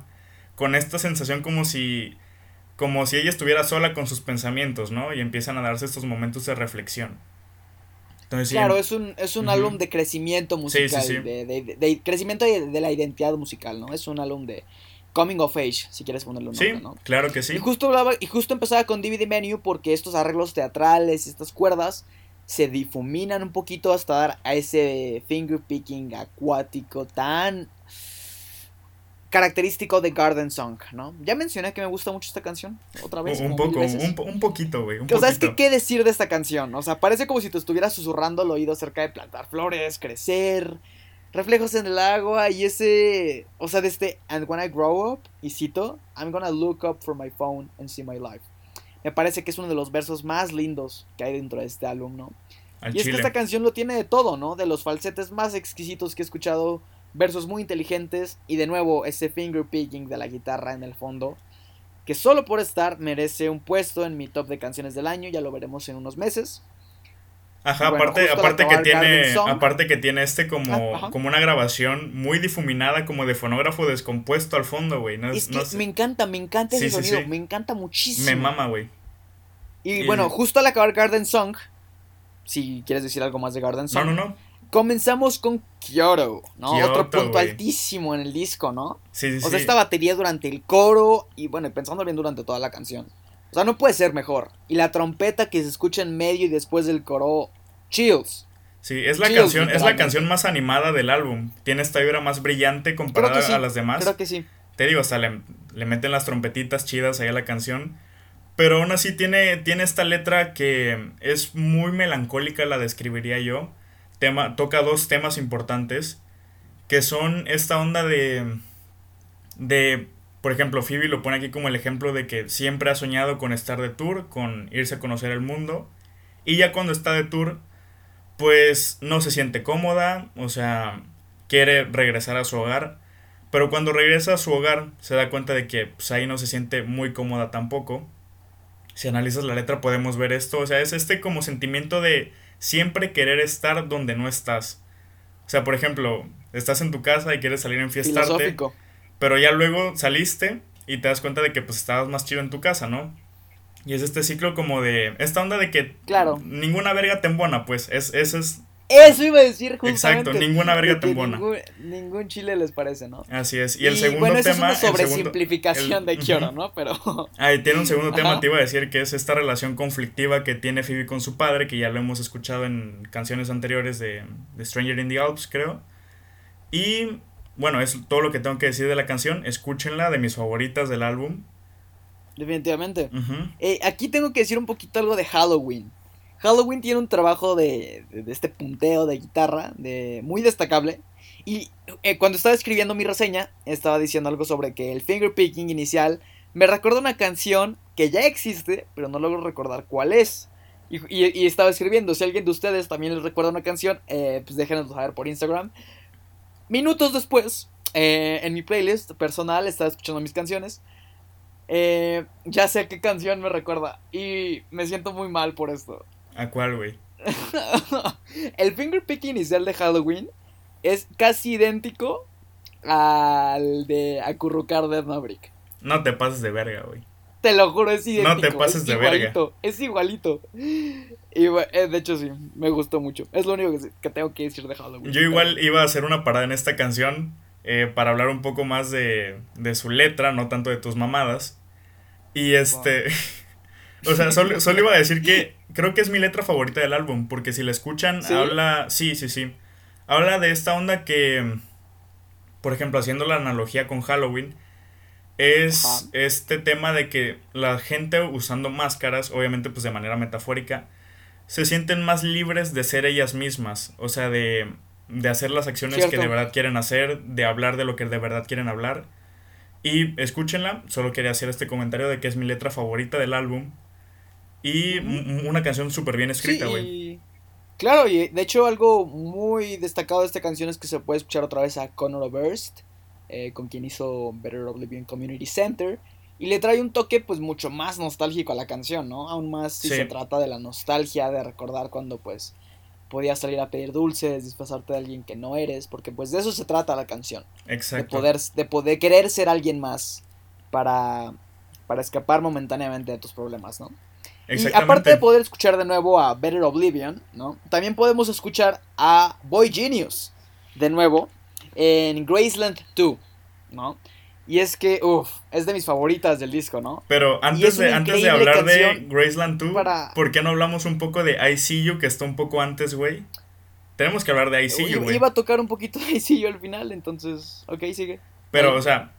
con esta sensación como si, como si ella estuviera sola con sus pensamientos, ¿no? Y empiezan a darse estos momentos de reflexión. Claro, es un, es un álbum de crecimiento musical, De, crecimiento de, la identidad musical, ¿no? Es un álbum de coming of age, si quieres ponerlo un nombre, ¿no? claro que sí. Y justo, hablaba, y justo empezaba con DVD Menu porque estos arreglos teatrales, estas cuerdas, se difuminan un poquito hasta dar a ese finger picking acuático tan característico de Garden Song, ¿no? Ya mencioné que me gusta mucho esta canción, otra vez. Un, poco, un, poquito, güey. O sea, es que qué decir de esta canción, o sea, parece como si te estuvieras susurrando al oído acerca de plantar flores, crecer, reflejos en el agua y ese, o sea, de este, and when I grow up, y cito, I'm gonna look up for my phone and see my life me parece que es uno de los versos más lindos que hay dentro de este álbum, ¿no? y es que esta canción lo tiene de todo, ¿no? De los falsetes más exquisitos que he escuchado, versos muy inteligentes y de nuevo ese finger picking de la guitarra en el fondo, que solo por estar merece un puesto en mi top de canciones del año, ya lo veremos en unos meses. Ajá, Bueno, aparte, aparte que tiene, Song- aparte que tiene este como, Ah, como una grabación muy difuminada, como de fonógrafo descompuesto al fondo, güey. No, Es que no sé. me encanta, me encanta ese Sí, sonido, sí. me encanta muchísimo. Me mama, güey. Y, Y- bueno, justo al acabar Garden Song, si quieres decir algo más de Garden No, Song, no, no. Comenzamos con Kyoto, ¿no? Kyoto, Otro punto altísimo en el disco, ¿no? Sí, sí, O sí. sea, esta batería durante el coro y bueno, pensando bien durante toda la canción. O sea, no puede ser mejor. Y la trompeta que se escucha en medio y después del coro, chills. Sí, es la Chills, canción, es la canción más animada del álbum. Tiene esta vibra más brillante comparada sí, a las demás. creo que sí. Te digo, hasta le, le meten las trompetitas chidas ahí a la canción. Pero aún así tiene, tiene esta letra que es muy melancólica, la describiría yo. Tema, toca dos temas importantes. Que son esta onda de. De. Por ejemplo, Phoebe lo pone aquí como el ejemplo de que siempre ha soñado con estar de tour, con irse a conocer el mundo. Y ya cuando está de tour, pues no se siente cómoda, o sea, quiere regresar a su hogar. Pero cuando regresa a su hogar, se da cuenta de que pues, ahí no se siente muy cómoda tampoco. Si analizas la letra podemos ver esto. O sea, es este como sentimiento de siempre querer estar donde no estás. O sea, por ejemplo, estás en tu casa y quieres salir a enfiestarte. Filosófico. Pero ya luego saliste y te das cuenta de que pues estabas más chido en tu casa, ¿no? Y es este ciclo como de... Esta onda de que Claro. ninguna verga te embona, pues. Es, ese es... Eso iba a decir justamente. Exacto, ninguna verga te embona. Ningún, ningún chile les parece, ¿no? Así es. Y el segundo bueno, eso tema... es una sobresimplificación de Kyoto, Ujú. ¿no? Pero... Ah, y tiene un segundo (laughs) tema, te iba a decir, que es esta relación conflictiva que tiene Phoebe con su padre, que ya lo hemos escuchado en canciones anteriores de, de Stranger in the Alps, creo. Y bueno, es todo lo que tengo que decir de la canción. Escúchenla, de mis favoritas del álbum. Definitivamente. Eh, aquí tengo que decir un poquito algo de Halloween. Halloween tiene un trabajo de, este punteo de guitarra de, muy destacable. Y eh, cuando estaba escribiendo mi reseña, estaba diciendo algo sobre que el fingerpicking inicial me recuerda una canción que ya existe, pero no logro recordar cuál es. Y, estaba escribiendo, si alguien de ustedes también les recuerda una canción, eh, pues déjenos saber por Instagram. Minutos después, eh, en mi playlist personal, estaba escuchando mis canciones. Eh, ya sé qué canción me recuerda y me siento muy mal por esto. ¿A cuál, güey? (laughs) el fingerpick inicial de Halloween es casi idéntico al de acurrucar de Maverick. No te pases de verga, güey. Te lo juro, es idéntico. No te pases es de verga. igualito, Es igualito. Y eh, de hecho sí, me gustó mucho. Es lo único que, que tengo que decir de Halloween. Yo igual iba a hacer una parada en esta canción eh, para hablar un poco más de, de su letra, no tanto de tus mamadas. Y este... (laughs) o sea, solo, solo iba a decir que creo que es mi letra favorita del álbum, porque si la escuchan, ¿Sí? habla... Sí, sí, sí. Habla de esta onda que, por ejemplo, haciendo la analogía con Halloween, es Ajá. este tema de que la gente usando máscaras, obviamente pues de manera metafórica, se sienten más libres de ser ellas mismas, o sea, de, de hacer las acciones que de verdad quieren hacer, de hablar de lo que de verdad quieren hablar. Y escúchenla, solo quería hacer este comentario de que es mi letra favorita del álbum. Y una canción súper bien escrita, güey. Claro, y de hecho algo muy destacado de esta canción es que se puede escuchar otra vez a Conor Oberst, eh, con quien hizo Better Oblivion Community Center, y le trae un toque pues mucho más nostálgico a la canción, ¿no? Aún más si Sí. se trata de la nostalgia, de recordar cuando pues podías salir a pedir dulces, disfrazarte de alguien que no eres, porque pues de eso se trata la canción, de Exacto. poder, de poder querer ser alguien más para, para escapar momentáneamente de tus problemas, ¿no? Y aparte de poder escuchar de nuevo a Better Oblivion, ¿no? También podemos escuchar a Boy Genius de nuevo en Graceland 2, ¿no? Y es que, uff, es de mis favoritas del disco, ¿no? Pero antes es de, antes de hablar de Graceland 2, para- ¿por qué no hablamos un poco de I See You, que está un poco antes, güey? Tenemos que hablar de I See You, Iba- güey. Iba a tocar un poquito de yo al final, entonces, ok, sigue. Pero, Ahí. o sea,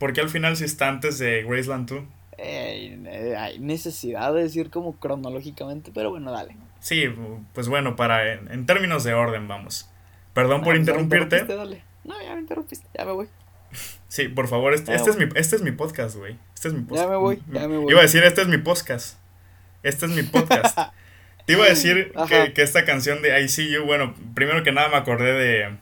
¿por qué al final si está antes de Graceland 2? Eh, hay necesidad de decir como cronológicamente, pero bueno, dale. Sí, pues bueno, para en, en términos de orden, vamos. Perdón por Ah, ya interrumpirte. dale. No, ya me interrumpiste, ya me voy. Sí, por favor, este, Ya este es, mi, este es mi podcast, güey. Este es mi podcast. Ya me voy, ya me voy. Iba a decir, este es mi podcast. Este es mi podcast. (laughs) Te iba a decir que, que esta canción de I See You, bueno, primero que nada me acordé de,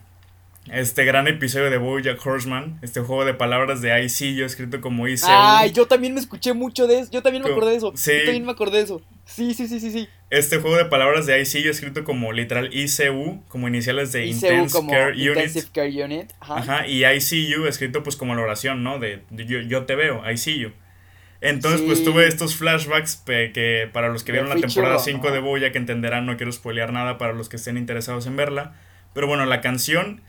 este gran episodio de Bojack Horseman, este juego de palabras de I see you escrito como ICU. Ay, yo también me escuché mucho de eso, yo también me acordé de eso. Sí. Yo también me acordé de eso. Sí, sí, sí, sí, sí. Este juego de palabras de I see you escrito como literal ICU, como iniciales de Intense Care Unit. Care Unit. Ajá. Ajá. y I see you escrito pues como la oración, ¿no? De, yo, yo, te veo, I see you. Entonces, pues tuve estos flashbacks que para los que vieron la temporada 5 de Boya que entenderán, no quiero spoilear nada para los que estén interesados en verla. Pero bueno, la canción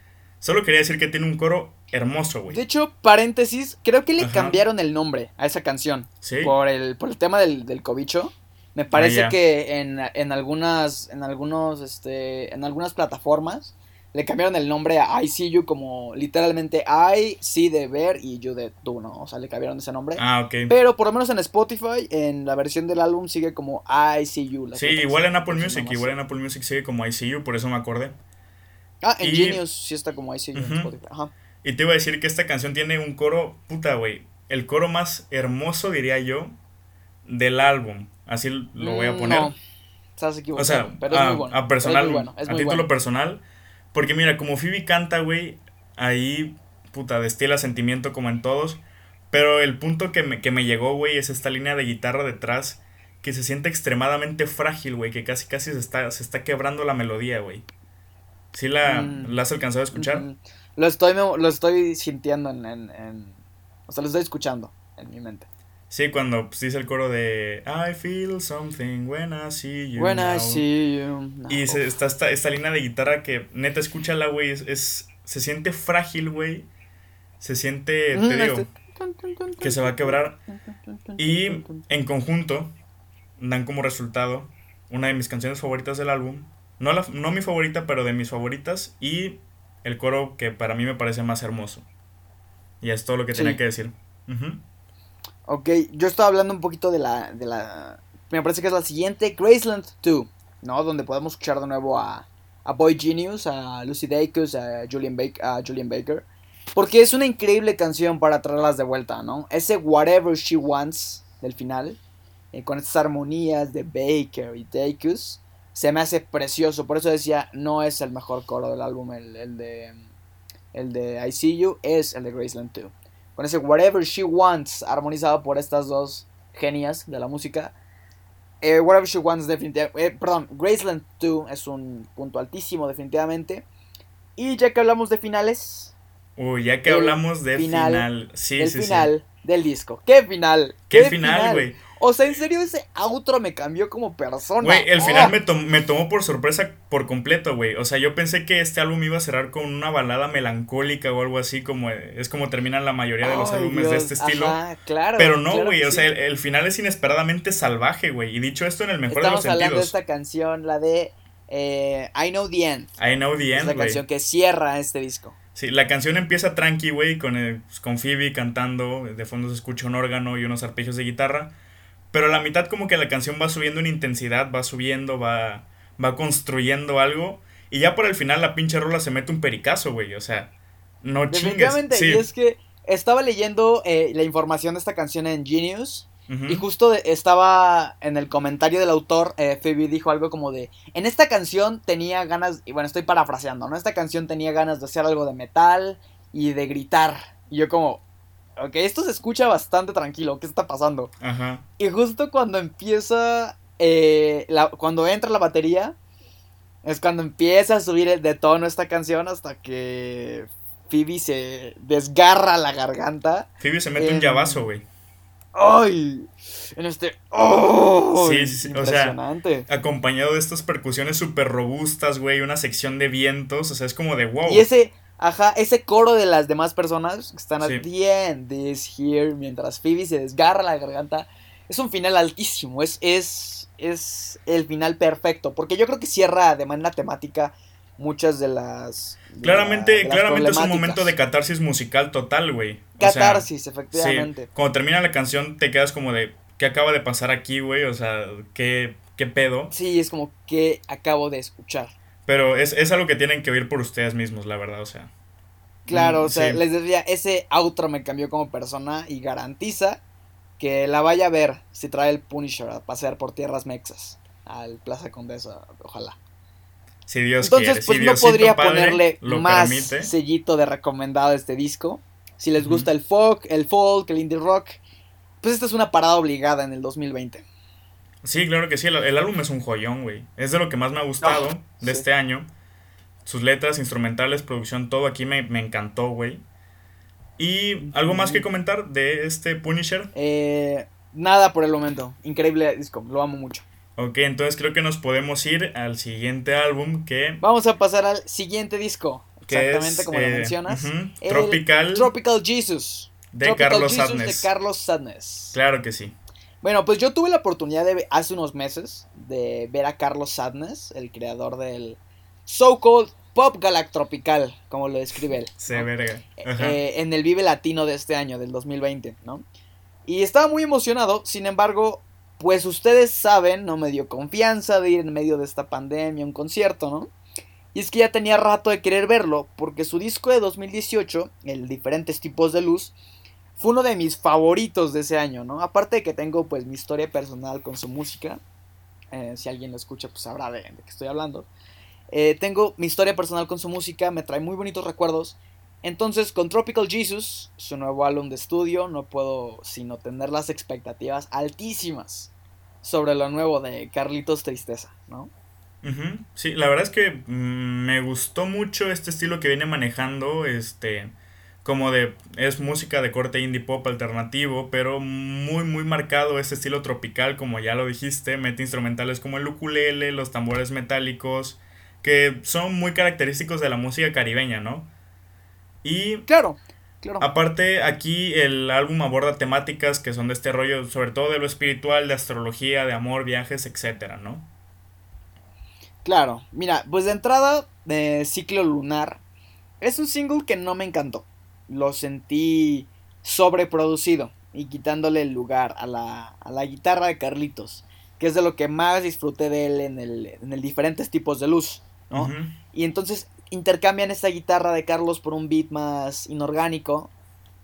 Solo quería decir que tiene un coro hermoso, güey. De hecho, paréntesis, creo que le cambiaron el nombre a esa canción. Sí. Por el, por el tema del, del cobicho. Me parece ah, que en, en, algunas, en algunos, este, en algunas plataformas le cambiaron el nombre a I See You como literalmente I see de ver y you de tú, ¿no? O sea, le cambiaron ese nombre. Ah, ok. Pero por lo menos en Spotify, en la versión del álbum sigue como I See You. Sí, igual en Apple Music, igual en Apple Music sigue como I See You, por eso me acordé. Ah, en Genius sí está como ahí, sí, Ajá. Y te iba a decir que esta canción tiene un coro, puta, güey. El coro más hermoso, diría yo, del álbum. Así lo voy a mm, poner. No, estás equivocado. O sea, pero es muy bueno. a personal, a título personal. Porque mira, como Phoebe canta, güey, ahí, puta, destila sentimiento como en todos. Pero el punto que me, que me llegó, güey, es esta línea de guitarra detrás que se siente extremadamente frágil, güey, que casi casi se está, se está quebrando la melodía, güey. ¿Sí la, mm. has alcanzado a escuchar? Lo estoy, lo estoy sintiendo en, en, O sea, lo estoy escuchando en mi mente. Sí, cuando pues, dice el coro de I feel something when I see you. When I see you. y está esta, esta, línea de guitarra que neta, escúchala, güey. Es, se siente frágil, güey. Se siente, te digo, que se va a quebrar. Y en conjunto dan como resultado una de mis canciones favoritas del álbum, no, la, no mi favorita, pero de mis favoritas. Y el coro que para mí me parece más hermoso. Y es todo lo que tenía que decir. Ok, yo estaba hablando un poquito de la, de la... Me parece que es la siguiente, Graceland 2, ¿no? Donde podemos escuchar de nuevo a, a Boy Genius, a Lucy Dacus, a Julian, Baker, a Julian Baker. Porque es una increíble canción para traerlas de vuelta, ¿no? Ese Whatever She Wants del final, eh, con estas armonías de Baker y Dacus se me hace precioso. Por eso decía, no es el mejor coro del álbum, el, de el de I See You, es el de Graceland 2. Con ese Whatever She Wants, armonizado por estas dos genias de la música. Eh, Whatever She Wants, definitivamente. Eh, perdón, Graceland 2 es un punto altísimo, definitivamente. Y ya que hablamos de finales. Uy, ya que hablamos de final. Sí, el final del disco. ¿Qué final? ¿Qué, final, güey? O sea, en serio, ese outro me cambió como persona. Güey, el final oh. me, tomó por sorpresa por completo, güey. O sea, yo pensé que este álbum iba a cerrar con una balada melancólica o algo así, como es como terminan la mayoría de los álbumes de este estilo. claro. Pero no, güey. o sea, el, final es inesperadamente salvaje, güey. Y dicho esto en el mejor de los sentidos. Estamos hablando de esta canción, la de eh, I Know the End. I Know the End, Es la canción que cierra este disco. Sí, la canción empieza tranqui, güey, con, pues, con Phoebe cantando. De fondo se escucha un órgano y unos arpegios de guitarra. Pero a la mitad como que la canción va subiendo en intensidad, va subiendo, va, va construyendo algo. Y ya por el final la pinche rola se mete un pericazo, güey. O sea, no chingues. Sí. Y es que estaba leyendo eh, la información de esta canción en Genius. Y justo estaba en el comentario del autor, eh, Phoebe dijo algo como de, en esta canción tenía ganas, y bueno, estoy parafraseando, ¿no? Esta canción tenía ganas de hacer algo de metal y de gritar. Y yo como, ok, esto se escucha bastante tranquilo, ¿qué está pasando? Ajá. Y justo cuando empieza, eh, la, cuando entra la batería, es cuando empieza a subir de tono esta canción hasta que Phoebe se desgarra la garganta. Phoebe se mete un llavazo, güey. ¡Ay! En este. ¡Oh! Sí, sí, sí. O sea, acompañado de estas percusiones súper robustas, güey. Una sección de vientos. O sea, es como de wow. Y ese. Ajá, ese coro de las demás personas que están at this here, mientras Phoebe se desgarra la garganta, es un final altísimo, es, es, es el final perfecto, porque yo creo que cierra de manera temática muchas de las... claramente, claramente es un momento de catarsis musical total, güey. Catarsis, efectivamente. Cuando termina la canción te quedas como de, ¿qué acaba de pasar aquí, güey? O sea, ¿qué, ¿qué pedo? Sí, es como, ¿qué acabo de escuchar? Pero es, es algo que tienen que oír por ustedes mismos, la verdad, o sea. Claro, mm, o sea, les decía, ese outro me cambió como persona y garantiza que la vaya a ver si trae el Punisher a pasear por tierras mexas al Plaza Condesa, ojalá. Si Dios Entonces, quiere. pues si no podría Padre ponerle más permite. sellito de recomendado a este disco. Si les gusta el folk, el folk, el indie rock, pues esta es una parada obligada en el 2020. Sí, claro que sí. El, el álbum es un joyón, güey. Es de lo que más me ha gustado Ah, de sí. este año. Sus letras, instrumentales, producción, todo aquí me, me encantó, güey. Y algo más que comentar de este Punisher. Eh, nada por el momento. Increíble disco, lo amo mucho. Ok, entonces creo que nos podemos ir al siguiente álbum que, Vamos a pasar al siguiente disco. que Exactamente es como lo eh, mencionas. Tropical Tropical Jesus. de Tropical Carlos Jesus Sadness. de Carlos Sadness. Claro que sí. Bueno, pues yo tuve la oportunidad de hace unos meses de ver a Carlos Sadness, el creador del so-called pop galactropical, como lo describe él. Se ¿no? verga. Ajá. Eh, en el Vive Latino de este año, del 2020, ¿no? Y estaba muy emocionado, sin embargo, pues ustedes saben, no me dio confianza de ir en medio de esta pandemia a un concierto, ¿no? Y es que ya tenía rato de querer verlo, porque su disco de 2018, el Diferentes Tipos de Luz, fue uno de mis favoritos de ese año, ¿no? Aparte de que tengo pues mi historia personal con su música, eh, si alguien lo escucha pues sabrá de, de qué estoy hablando. Eh, tengo mi historia personal con su música, me trae muy bonitos recuerdos. Entonces, con Tropical Jesus, su nuevo álbum de estudio, no puedo sino tener las expectativas altísimas sobre lo nuevo de Carlitos Tristeza, ¿no? Ujú, Sí, la verdad es que mm, me gustó mucho este estilo que viene manejando, este, como de, es música de corte indie pop alternativo, pero muy, muy marcado este estilo tropical, como ya lo dijiste, mete instrumentales como el ukulele, los tambores metálicos, que son muy característicos de la música caribeña, ¿no? Y Claro, claro. Aparte, aquí el álbum aborda temáticas que son de este rollo, sobre todo de lo espiritual, de astrología, de amor, viajes, etcétera, ¿no? Claro, mira, pues de entrada, de Ciclo Lunar, es un single que no me encantó. Lo sentí sobreproducido y quitándole el lugar a la, a la guitarra de Carlitos, que es de lo que más disfruté de él en el, en el diferentes tipos de luz, ¿no? Y entonces intercambian esta guitarra de Carlos por un beat más inorgánico,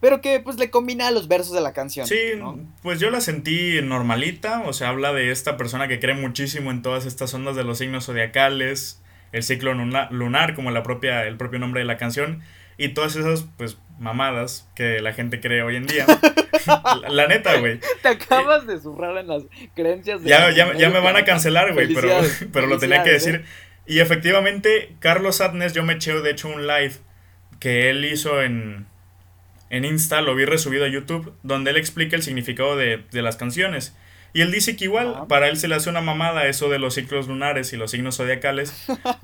pero que pues le combina a los versos de la canción. Sí, ¿no? pues yo la sentí normalita, o sea, habla de esta persona que cree muchísimo en todas estas ondas de los signos zodiacales, el ciclo luna- lunar, como la propia, el propio nombre de la canción, y todas esas, pues, mamadas que la gente cree hoy en día. (laughs) la, la neta, güey. Te acabas de zurrar en las creencias de Ya, ya, ya me van a cancelar, güey, pero, pero lo tenía que felicidades, decir. Y efectivamente, Carlos Sadness, yo me eché de hecho un live que él hizo en, en Insta, lo vi resubido a YouTube, donde él explica el significado de, de las canciones. Y él dice que igual, para él se le hace una mamada eso de los ciclos lunares y los signos zodiacales,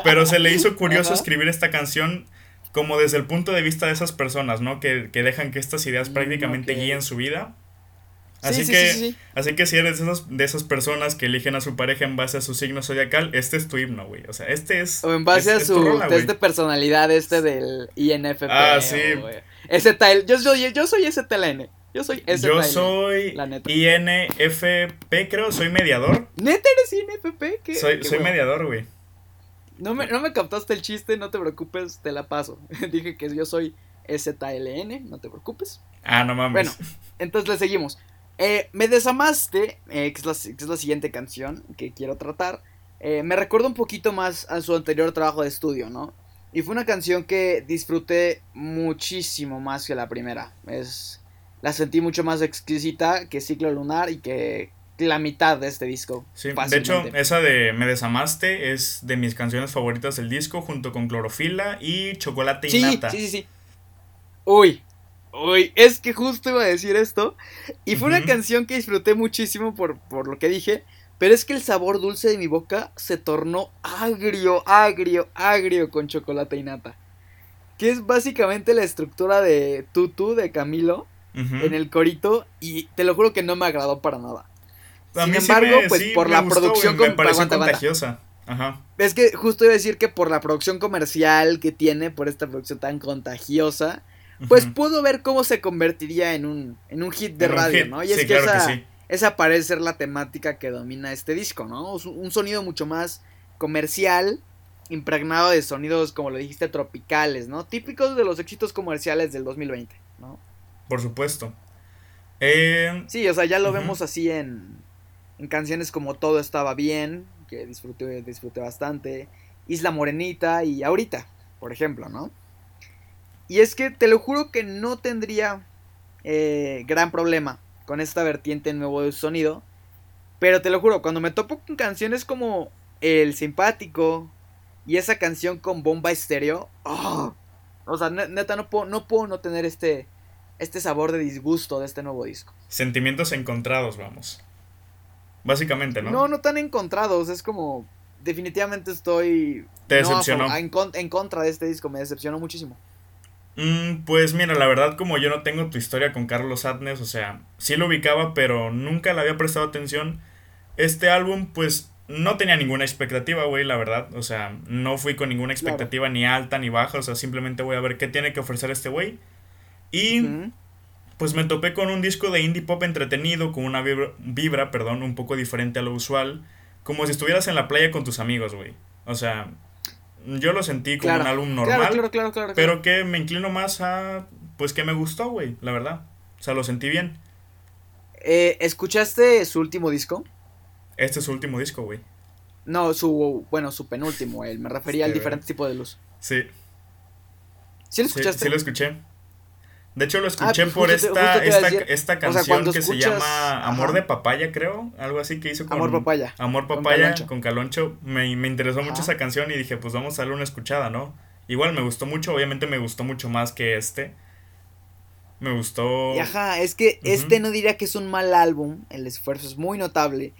pero se le hizo curioso (laughs) Ajá. escribir esta canción como desde el punto de vista de esas personas, ¿no? Que, que dejan que estas ideas Mm, prácticamente guíen su vida. Sí, Así sí, que, sí, sí, sí. así que si eres de esas, de esas personas que eligen a su pareja en base a su signo zodiacal, este es tu himno, güey. O sea, este es. O en base es- a su rola, test güey. de personalidad este del INFP. Ah, sí. STL. Yo soy, yo soy STLN. Yo soy STLN. Yo soy la neta. INFP, creo, soy mediador. ¿Neta eres INFP? ¿Qué, Soy, qué soy mediador, güey. No me, no me captaste el chiste, no te preocupes, te la paso. (laughs) Dije que yo soy STLN, no te preocupes. Ah, no mames. Bueno, entonces le seguimos. Eh, me desamaste, eh, que, es la, que es la siguiente canción que quiero tratar. eh, me recuerda un poquito más a su anterior trabajo de estudio, ¿no? Y fue una canción que disfruté muchísimo más que la primera. Es, la sentí mucho más exquisita que Ciclo Lunar y que la mitad de este disco. Sí, de hecho, esa de Me Desamaste es de mis canciones favoritas del disco, junto con Clorofila y Chocolate y Sí, Nata. sí, sí, sí. Uy, uy, es que justo iba a decir esto. Y fue una canción que disfruté muchísimo por, por lo que dije. Pero es que el sabor dulce de mi boca se tornó agrio, agrio, agrio con chocolate y nata. Que es básicamente la estructura de Tutu de Camilo en el corito. Y te lo juro que no me agradó para nada. A Sin sí embargo, me- pues sí por la gustó, producción me con- aguanta. contagiosa. Ajá. Es que justo iba a decir que por la producción comercial que tiene, por esta producción tan contagiosa, pues Ujú. pudo ver cómo se convertiría en un, en un hit de En radio, hit. ¿no? Y Sí, es que, claro que esa, sí. esa parece ser la temática que domina este disco, ¿no? Un, sonido mucho más comercial, impregnado de sonidos, como lo dijiste, tropicales, ¿no? Típicos de los éxitos comerciales del 2020, ¿no? Por supuesto. Eh, Sí, o sea, ya lo vemos así en, en canciones como Todo estaba bien, que disfruté, disfruté bastante. Isla Morenita y ahorita, por ejemplo, ¿no? Y es que te lo juro que no tendría eh, gran problema con esta vertiente nuevo de sonido. Pero te lo juro, cuando me topo con canciones como El Simpático y esa canción con bomba estéreo, ¡oh! o sea, neta, no puedo, no puedo no tener este, este sabor de disgusto de este nuevo disco. Sentimientos encontrados, vamos. Básicamente, ¿no? No, no tan encontrados, es como, definitivamente estoy... Te decepcionó. en, en contra de este disco, me decepcionó muchísimo. Mm, pues mira, la verdad como yo no tengo tu historia con Carlos Adnes, o sea, sí lo ubicaba, pero nunca le había prestado atención. Este álbum, pues no tenía ninguna expectativa, güey, la verdad. O sea, no fui con ninguna expectativa ni alta ni baja, o sea, simplemente voy a ver qué tiene que ofrecer este güey. Y pues me topé con un disco de indie pop entretenido, con una vibra, vibra, perdón, un poco diferente a lo usual, como si estuvieras en la playa con tus amigos, güey. O sea, yo lo sentí como un álbum normal. pero que me inclino más a. Pues que me gustó, güey, la verdad. O sea, lo sentí bien. Eh, ¿Escuchaste su último disco? Este es su último disco, güey. No, su. Bueno, su penúltimo, él. Me refería al diferente tipo de luz. Sí. ¿Sí lo escuchaste? sí lo escuché. De hecho, lo escuché ah, por esta, esta, canción que se llama Amor de Papaya, creo. Algo así que hizo con. Amor Papaya. Amor Papaya con Caloncho. Me, interesó mucho esa canción y dije, pues vamos a darle una escuchada, ¿no? Igual me gustó mucho, obviamente me gustó mucho más que este. Me gustó. Y ajá, es que este no diría que es un mal álbum. El esfuerzo es muy notable.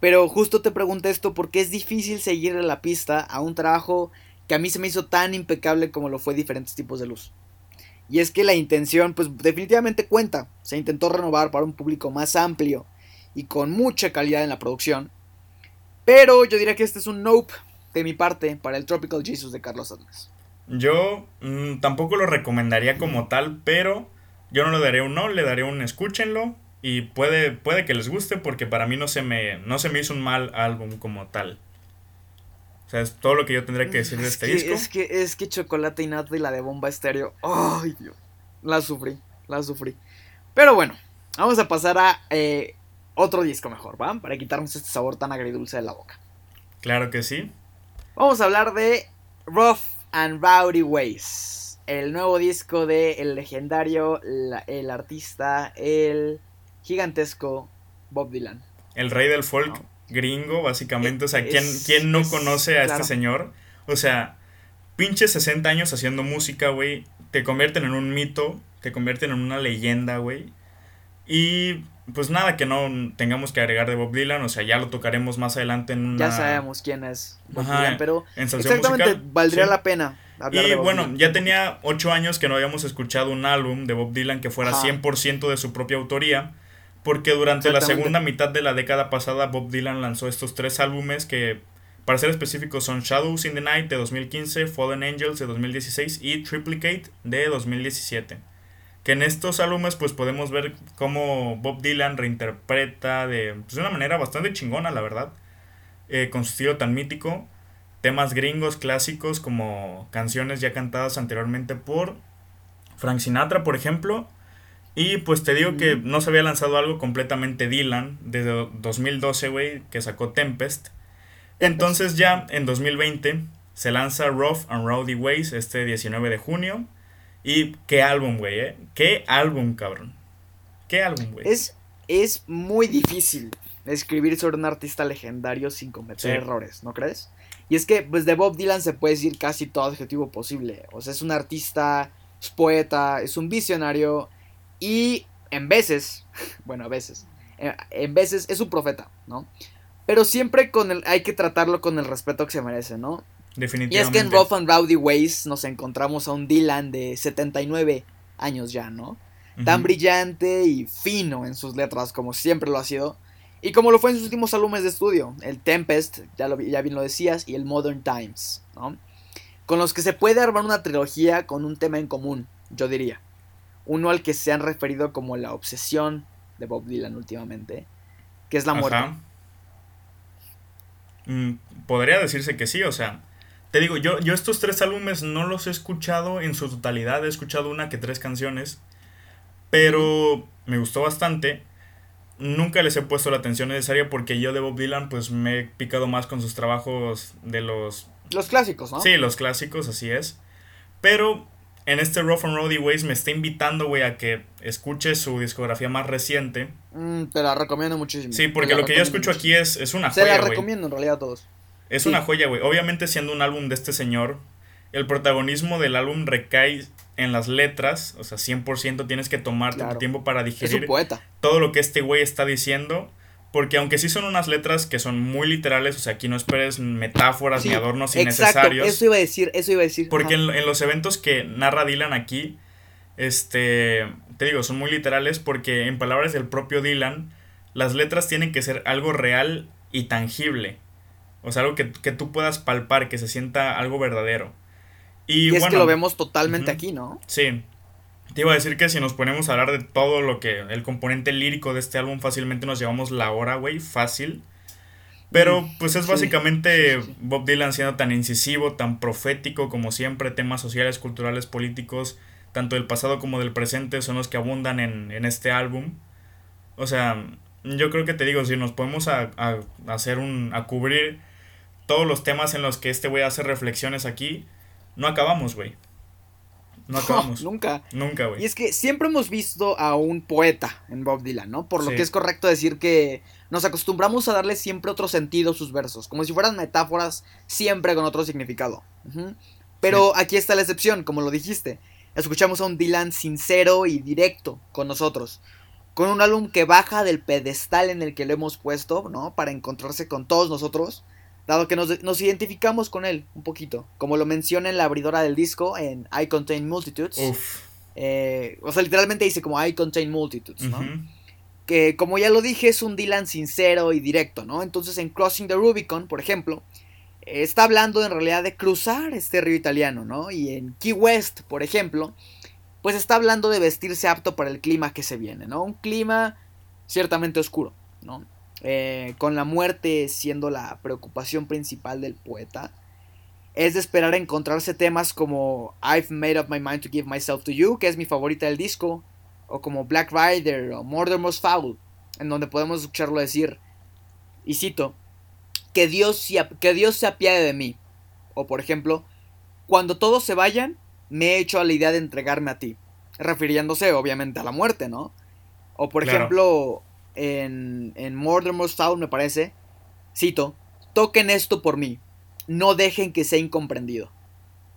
Pero justo te pregunto esto porque es difícil seguirle la pista a un trabajo que a mí se me hizo tan impecable como lo fue diferentes tipos de luz. Y es que la intención, pues definitivamente cuenta. Se intentó renovar para un público más amplio y con mucha calidad en la producción. Pero yo diría que este es un nope de mi parte para el Tropical Jesus de Carlos Adams. Yo mm, tampoco lo recomendaría como tal, pero yo no le daría un no, le daría un escúchenlo y puede, puede que les guste porque para mí no se me, no se me hizo un mal álbum como tal. O sea, es todo lo que yo tendría que decir de este disco. Es que, es que Chocolate y Nata y la de Bomba Estéreo. Ay, Dios. La sufrí, la sufrí. Pero bueno, vamos a pasar a eh, otro disco mejor, ¿va? Para quitarnos este sabor tan agridulce de la boca. Claro que sí. Vamos a hablar de Rough and Rowdy Ways. El nuevo disco de el legendario, el artista, el gigantesco Bob Dylan. El rey del folk gringo, básicamente. O sea, ¿quién, ¿quién no conoce a este señor? O sea, pinche 60 años haciendo música, güey. Te convierten en un mito, te convierten en una leyenda, güey. Y pues nada que no tengamos que agregar de Bob Dylan, o sea, ya lo tocaremos más adelante en una... Ya sabemos quién es Bob Dylan, pero exactamente valdría la pena. y bueno, ya tenía 8 años que no habíamos escuchado un álbum de Bob Dylan que fuera 100% de su propia autoría porque durante la segunda mitad de la década pasada Bob Dylan lanzó estos tres álbumes que, para ser específicos, son Shadows in the Night de 2015, Fallen Angels de 2016 y Triplicate de 2017. Que en estos álbumes pues podemos ver cómo Bob Dylan reinterpreta de, pues, de una manera bastante chingona, la verdad, eh, con su estilo tan mítico, temas gringos clásicos como canciones ya cantadas anteriormente por Frank Sinatra, por ejemplo, y pues te digo que no se había lanzado algo completamente Dylan desde 2012, güey, que sacó Tempest. Entonces ya en 2020 se lanza Rough and Rowdy Ways este 19 de junio. Y qué álbum, güey, ¿eh? Qué álbum, cabrón. Qué álbum, güey. Es, es muy difícil escribir sobre un artista legendario sin cometer errores, ¿no crees? Y es que, pues de Bob Dylan se puede decir casi todo adjetivo posible. O sea, es un artista, es poeta, es un visionario, y en veces, (laughs) bueno, a veces, eh, en veces es un profeta, ¿no? Pero siempre con el, hay que tratarlo con el respeto que se merece, ¿no? Definitivamente. Y es que en Rough and Rowdy Ways nos encontramos a un Dylan de 79 años ya, ¿no? Tan brillante y fino en sus letras como siempre lo ha sido. Y como lo fue en sus últimos álbumes de estudio, el Tempest, ya, lo, ya bien lo decías, y el Modern Times, ¿no? Con los que se puede armar una trilogía con un tema en común, yo diría uno al que se han referido como la obsesión de Bob Dylan últimamente, que es la muerte. Mm, podría decirse que sí, o sea, te digo, yo, yo estos tres álbumes no los he escuchado en su totalidad, he escuchado una que tres canciones, pero me gustó bastante. Nunca les he puesto la atención necesaria porque yo de Bob Dylan pues me he picado más con sus trabajos de los Los clásicos, ¿no? Sí, los clásicos, así es. Pero en este Rough and Roady Ways me está invitando, güey, a que escuche su discografía más reciente. Mm, te la recomiendo muchísimo. Sí, porque lo que yo escucho aquí es, es una joya, Se la recomiendo en realidad a todos. Es una joya, güey. Obviamente siendo un álbum de este señor, el protagonismo del álbum recae en las letras, o sea, 100% tienes que tomarte tu tiempo para digerir todo lo que este güey está diciendo. Porque aunque sí son unas letras que son muy literales, o sea, aquí no esperes metáforas ni adornos innecesarios. Eso iba a decir, eso iba a decir. Porque en, los eventos que narra Dylan aquí, este, te digo, son muy literales porque en palabras del propio Dylan, las letras tienen que ser algo real y tangible. O sea, algo que, tú puedas palpar, que se sienta algo verdadero. Y, es que lo vemos totalmente aquí, ¿no? Sí, te iba a decir que si nos ponemos a hablar de todo lo que. El componente lírico de este álbum, fácilmente nos llevamos la hora, güey, fácil. Pero mm, pues es básicamente Bob Dylan siendo tan incisivo, tan profético como siempre, temas sociales, culturales, políticos, tanto del pasado como del presente son los que abundan en, en este álbum. O sea, yo creo que te digo, si nos podemos a, a hacer un. a cubrir todos los temas en los que este güey hace reflexiones aquí, no acabamos, güey. (laughs) No acabamos. nunca. Nunca, güey. Y es que siempre hemos visto a un poeta en Bob Dylan, ¿no? Por lo que es correcto decir que nos acostumbramos a darle siempre otro sentido a sus versos, como si fueran metáforas siempre con otro significado. Pero aquí está la excepción, como lo dijiste. Escuchamos a un Dylan sincero y directo con nosotros. Con un álbum que baja del pedestal en el que lo hemos puesto, ¿no? Para encontrarse con todos nosotros dado que nos, identificamos con él un poquito, como lo menciona en la abridora del disco en I Contain Multitudes. Eh, o sea, literalmente dice como I Contain Multitudes, ¿no? Que como ya lo dije, es un Dylan sincero y directo, ¿no? Entonces en Crossing the Rubicon, por ejemplo, está hablando en realidad de cruzar este río italiano, ¿no? Y en Key West, por ejemplo, pues está hablando de vestirse apto para el clima que se viene, ¿no? Un clima ciertamente oscuro, ¿no? Eh, con la muerte siendo la preocupación principal del poeta, es de esperar encontrarse temas como I've Made Up My Mind to Give Myself to You, que es mi favorita del disco, o como Black Rider o Murder Most Foul, en donde podemos escucharlo decir, y cito, que Dios, que Dios se apiade de mí, o por ejemplo, cuando todos se vayan, me he hecho a la idea de entregarme a ti, refiriéndose obviamente a la muerte, ¿no? O por ejemplo, en, en Most Foul, me parece, cito, toquen esto por mí, no dejen que sea incomprendido.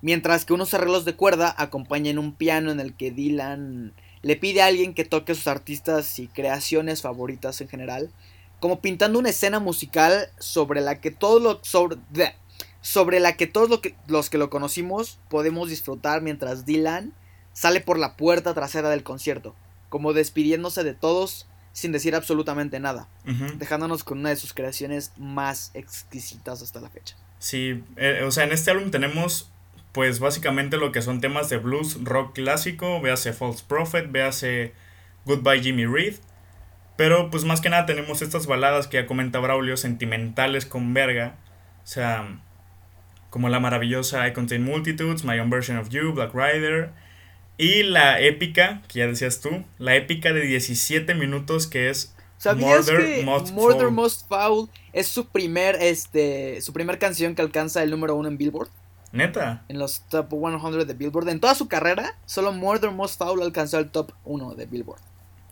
Mientras que unos arreglos de cuerda acompañan un piano en el que Dylan le pide a alguien que toque sus artistas y creaciones favoritas en general, como pintando una escena musical sobre la que todos sobre, sobre la que todos que, los que lo conocimos podemos disfrutar mientras Dylan sale por la puerta trasera del concierto, como despidiéndose de todos sin decir absolutamente nada, dejándonos con una de sus creaciones más exquisitas hasta la fecha. Sí, eh, o sea, en este álbum tenemos pues básicamente lo que son temas de blues rock clásico, véase False Prophet, véase Goodbye Jimmy Reed, pero pues más que nada tenemos estas baladas que ya comenta Braulio, sentimentales con verga, o sea, como la maravillosa I Contain Multitudes, My Own Version of You, Black Rider, y la épica, que ya decías tú, la épica de 17 minutos que es Murder, Most, Murder Most Foul es su primer, este, su primer canción que alcanza el número uno en Billboard. Neta. En los top 100 de Billboard. En toda su carrera, solo Murder Most Foul alcanzó el top 1 de Billboard.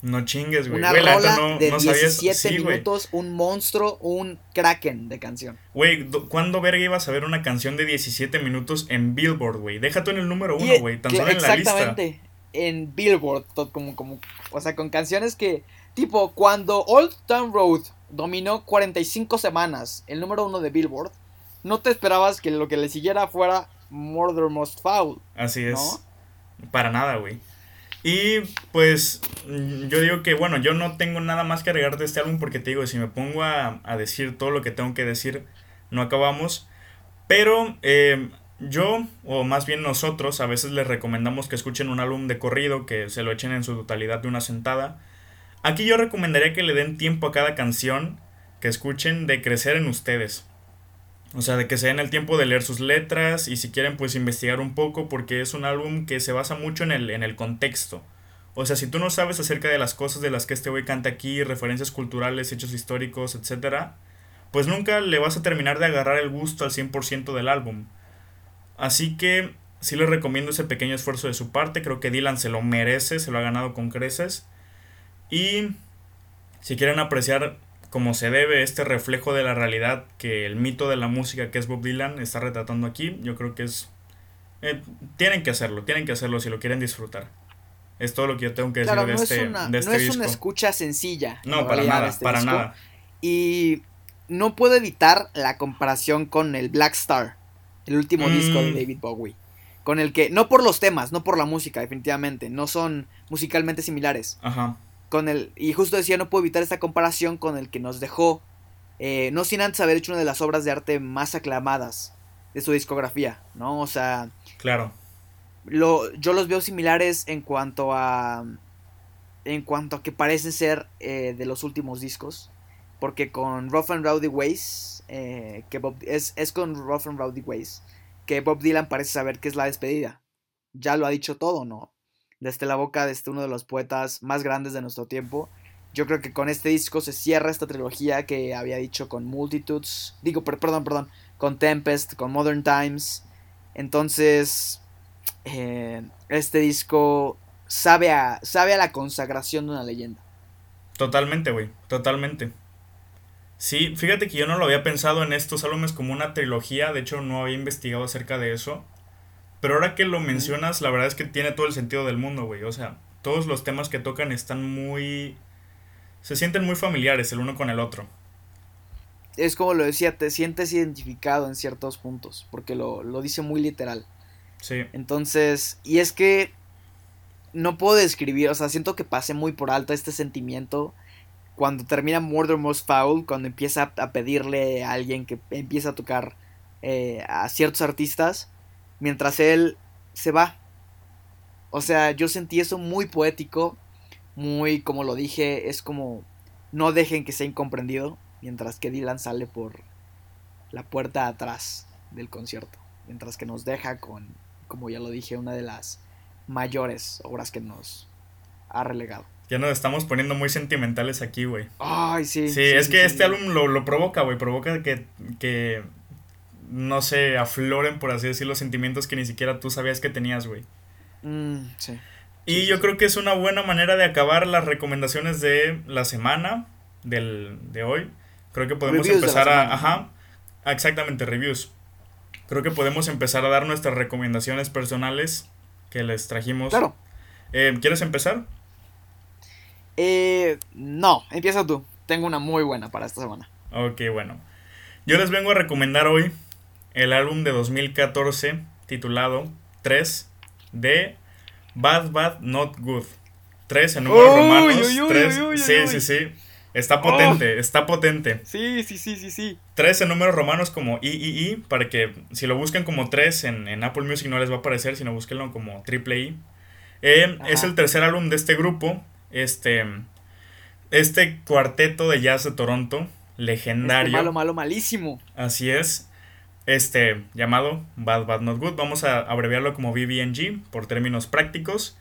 No chingues, güey. Una rola de 17 minutos, un monstruo, un kraken de canción. Güey, ¿cuándo verga ibas a ver una canción de 17 minutos en Billboard, güey? Déjate en el número uno, güey. Tan solo en la lista. Exactamente. En Billboard, como, como, o sea, con canciones que, tipo, cuando Old Town Road dominó 45 semanas el número uno de Billboard, no te esperabas que lo que le siguiera fuera Murder Most Foul. Así es. Para nada, güey. Y pues yo digo que, bueno, yo no tengo nada más que agregar de este álbum porque te digo, si me pongo a, decir todo lo que tengo que decir, no acabamos. Pero eh, yo, o más bien nosotros, a veces les recomendamos que escuchen un álbum de corrido, que se lo echen en su totalidad de una sentada. Aquí yo recomendaría que le den tiempo a cada canción, que escuchen de crecer en ustedes. O sea, de que se den el tiempo de leer sus letras y si quieren pues investigar un poco porque es un álbum que se basa mucho en el, en el contexto. O sea, si tú no sabes acerca de las cosas de las que este güey canta aquí, referencias culturales, hechos históricos, etc., pues nunca le vas a terminar de agarrar el gusto al 100% del álbum. Así que sí les recomiendo ese pequeño esfuerzo de su parte, creo que Dylan se lo merece, se lo ha ganado con creces. Y si quieren apreciar como se debe este reflejo de la realidad que el mito de la música que es Bob Dylan está retratando aquí, yo creo que es... Eh, tienen que hacerlo, tienen que hacerlo si lo quieren disfrutar. Es todo lo que yo tengo que decir de, este, una, de este no es una escucha sencilla. No, para nada, este para nada. Y no puedo evitar la comparación con el Black Star, el último disco de mm. David Bowie. Con el que, no por los temas, no por la música, definitivamente, no son musicalmente similares. Ajá con el, y justo decía, no puedo evitar esta comparación con el que nos dejó, eh, no sin antes haber hecho una de las obras de arte más aclamadas de su discografía, ¿no? O sea... Claro. Lo, yo los veo similares en cuanto a... En cuanto a que parecen ser eh, de los últimos discos. Porque con Rough and Rowdy Ways, eh, que es, es con Rough and Rowdy Ways, que Bob Dylan parece saber que es la despedida. Ya lo ha dicho todo, ¿no? Desde la boca de este uno de los poetas más grandes de nuestro tiempo. Yo creo que con este disco se cierra esta trilogía que había dicho con Multitudes, digo, perdón, perdón, con Tempest, con Modern Times. Entonces, eh, este disco sabe a, sabe a la consagración de una leyenda. Totalmente, güey, totalmente. Sí, fíjate que yo no lo había pensado en estos álbumes como una trilogía, de hecho no había investigado acerca de eso. Pero ahora que lo mencionas, la verdad es que tiene todo el sentido del mundo, güey. O sea, todos los temas que tocan están muy... Se sienten muy familiares el uno con el otro. Es como lo decía, te sientes identificado en ciertos puntos, porque lo, dice muy literal. Sí. Entonces, y es que no puedo describir, o sea, siento que pasé muy por alto este sentimiento cuando termina Murder Most Foul, cuando empieza a pedirle a alguien que empieza a tocar eh, a ciertos artistas mientras él se va. O sea, yo sentí eso muy poético, muy, como lo dije, es como no dejen que sea incomprendido, mientras que Dylan sale por la puerta atrás del concierto, mientras que nos deja con, como ya lo dije, una de las mayores obras que nos ha relegado. Ya nos estamos poniendo muy sentimentales aquí, güey. Ay, sí. Sí, es que este álbum lo, lo provoca, güey. Provoca que, que no se afloren, por así decirlo, sentimientos que ni siquiera tú sabías que tenías, güey. Mm, sí. Y yo creo que es una buena manera de acabar las recomendaciones de la semana, del, de hoy. Creo que podemos empezar a... Ajá, exactamente, reviews. Creo que podemos empezar a dar nuestras recomendaciones personales que les trajimos. Claro. Eh, ¿Quieres empezar? Eh, no, empieza tú. Tengo una muy buena para esta semana. Ok, bueno. Yo les vengo a recomendar hoy el álbum de 2014 titulado 3 de Bad Bad Not Good. 3 en números romanos. sí, sí, sí. Está potente, oh. está potente. Sí, sí, sí, sí, sí. 3 en números romanos como III, para que si lo buscan como 3 en, en, Apple Music no les va a aparecer, sino búsquenlo como triple I. Eh, es el tercer álbum de este grupo, este, este cuarteto de jazz de Toronto, legendario. Este malo, malo, malísimo. Así es este llamado Bad Bad Not Good. Vamos a abreviarlo como BBNG por términos prácticos.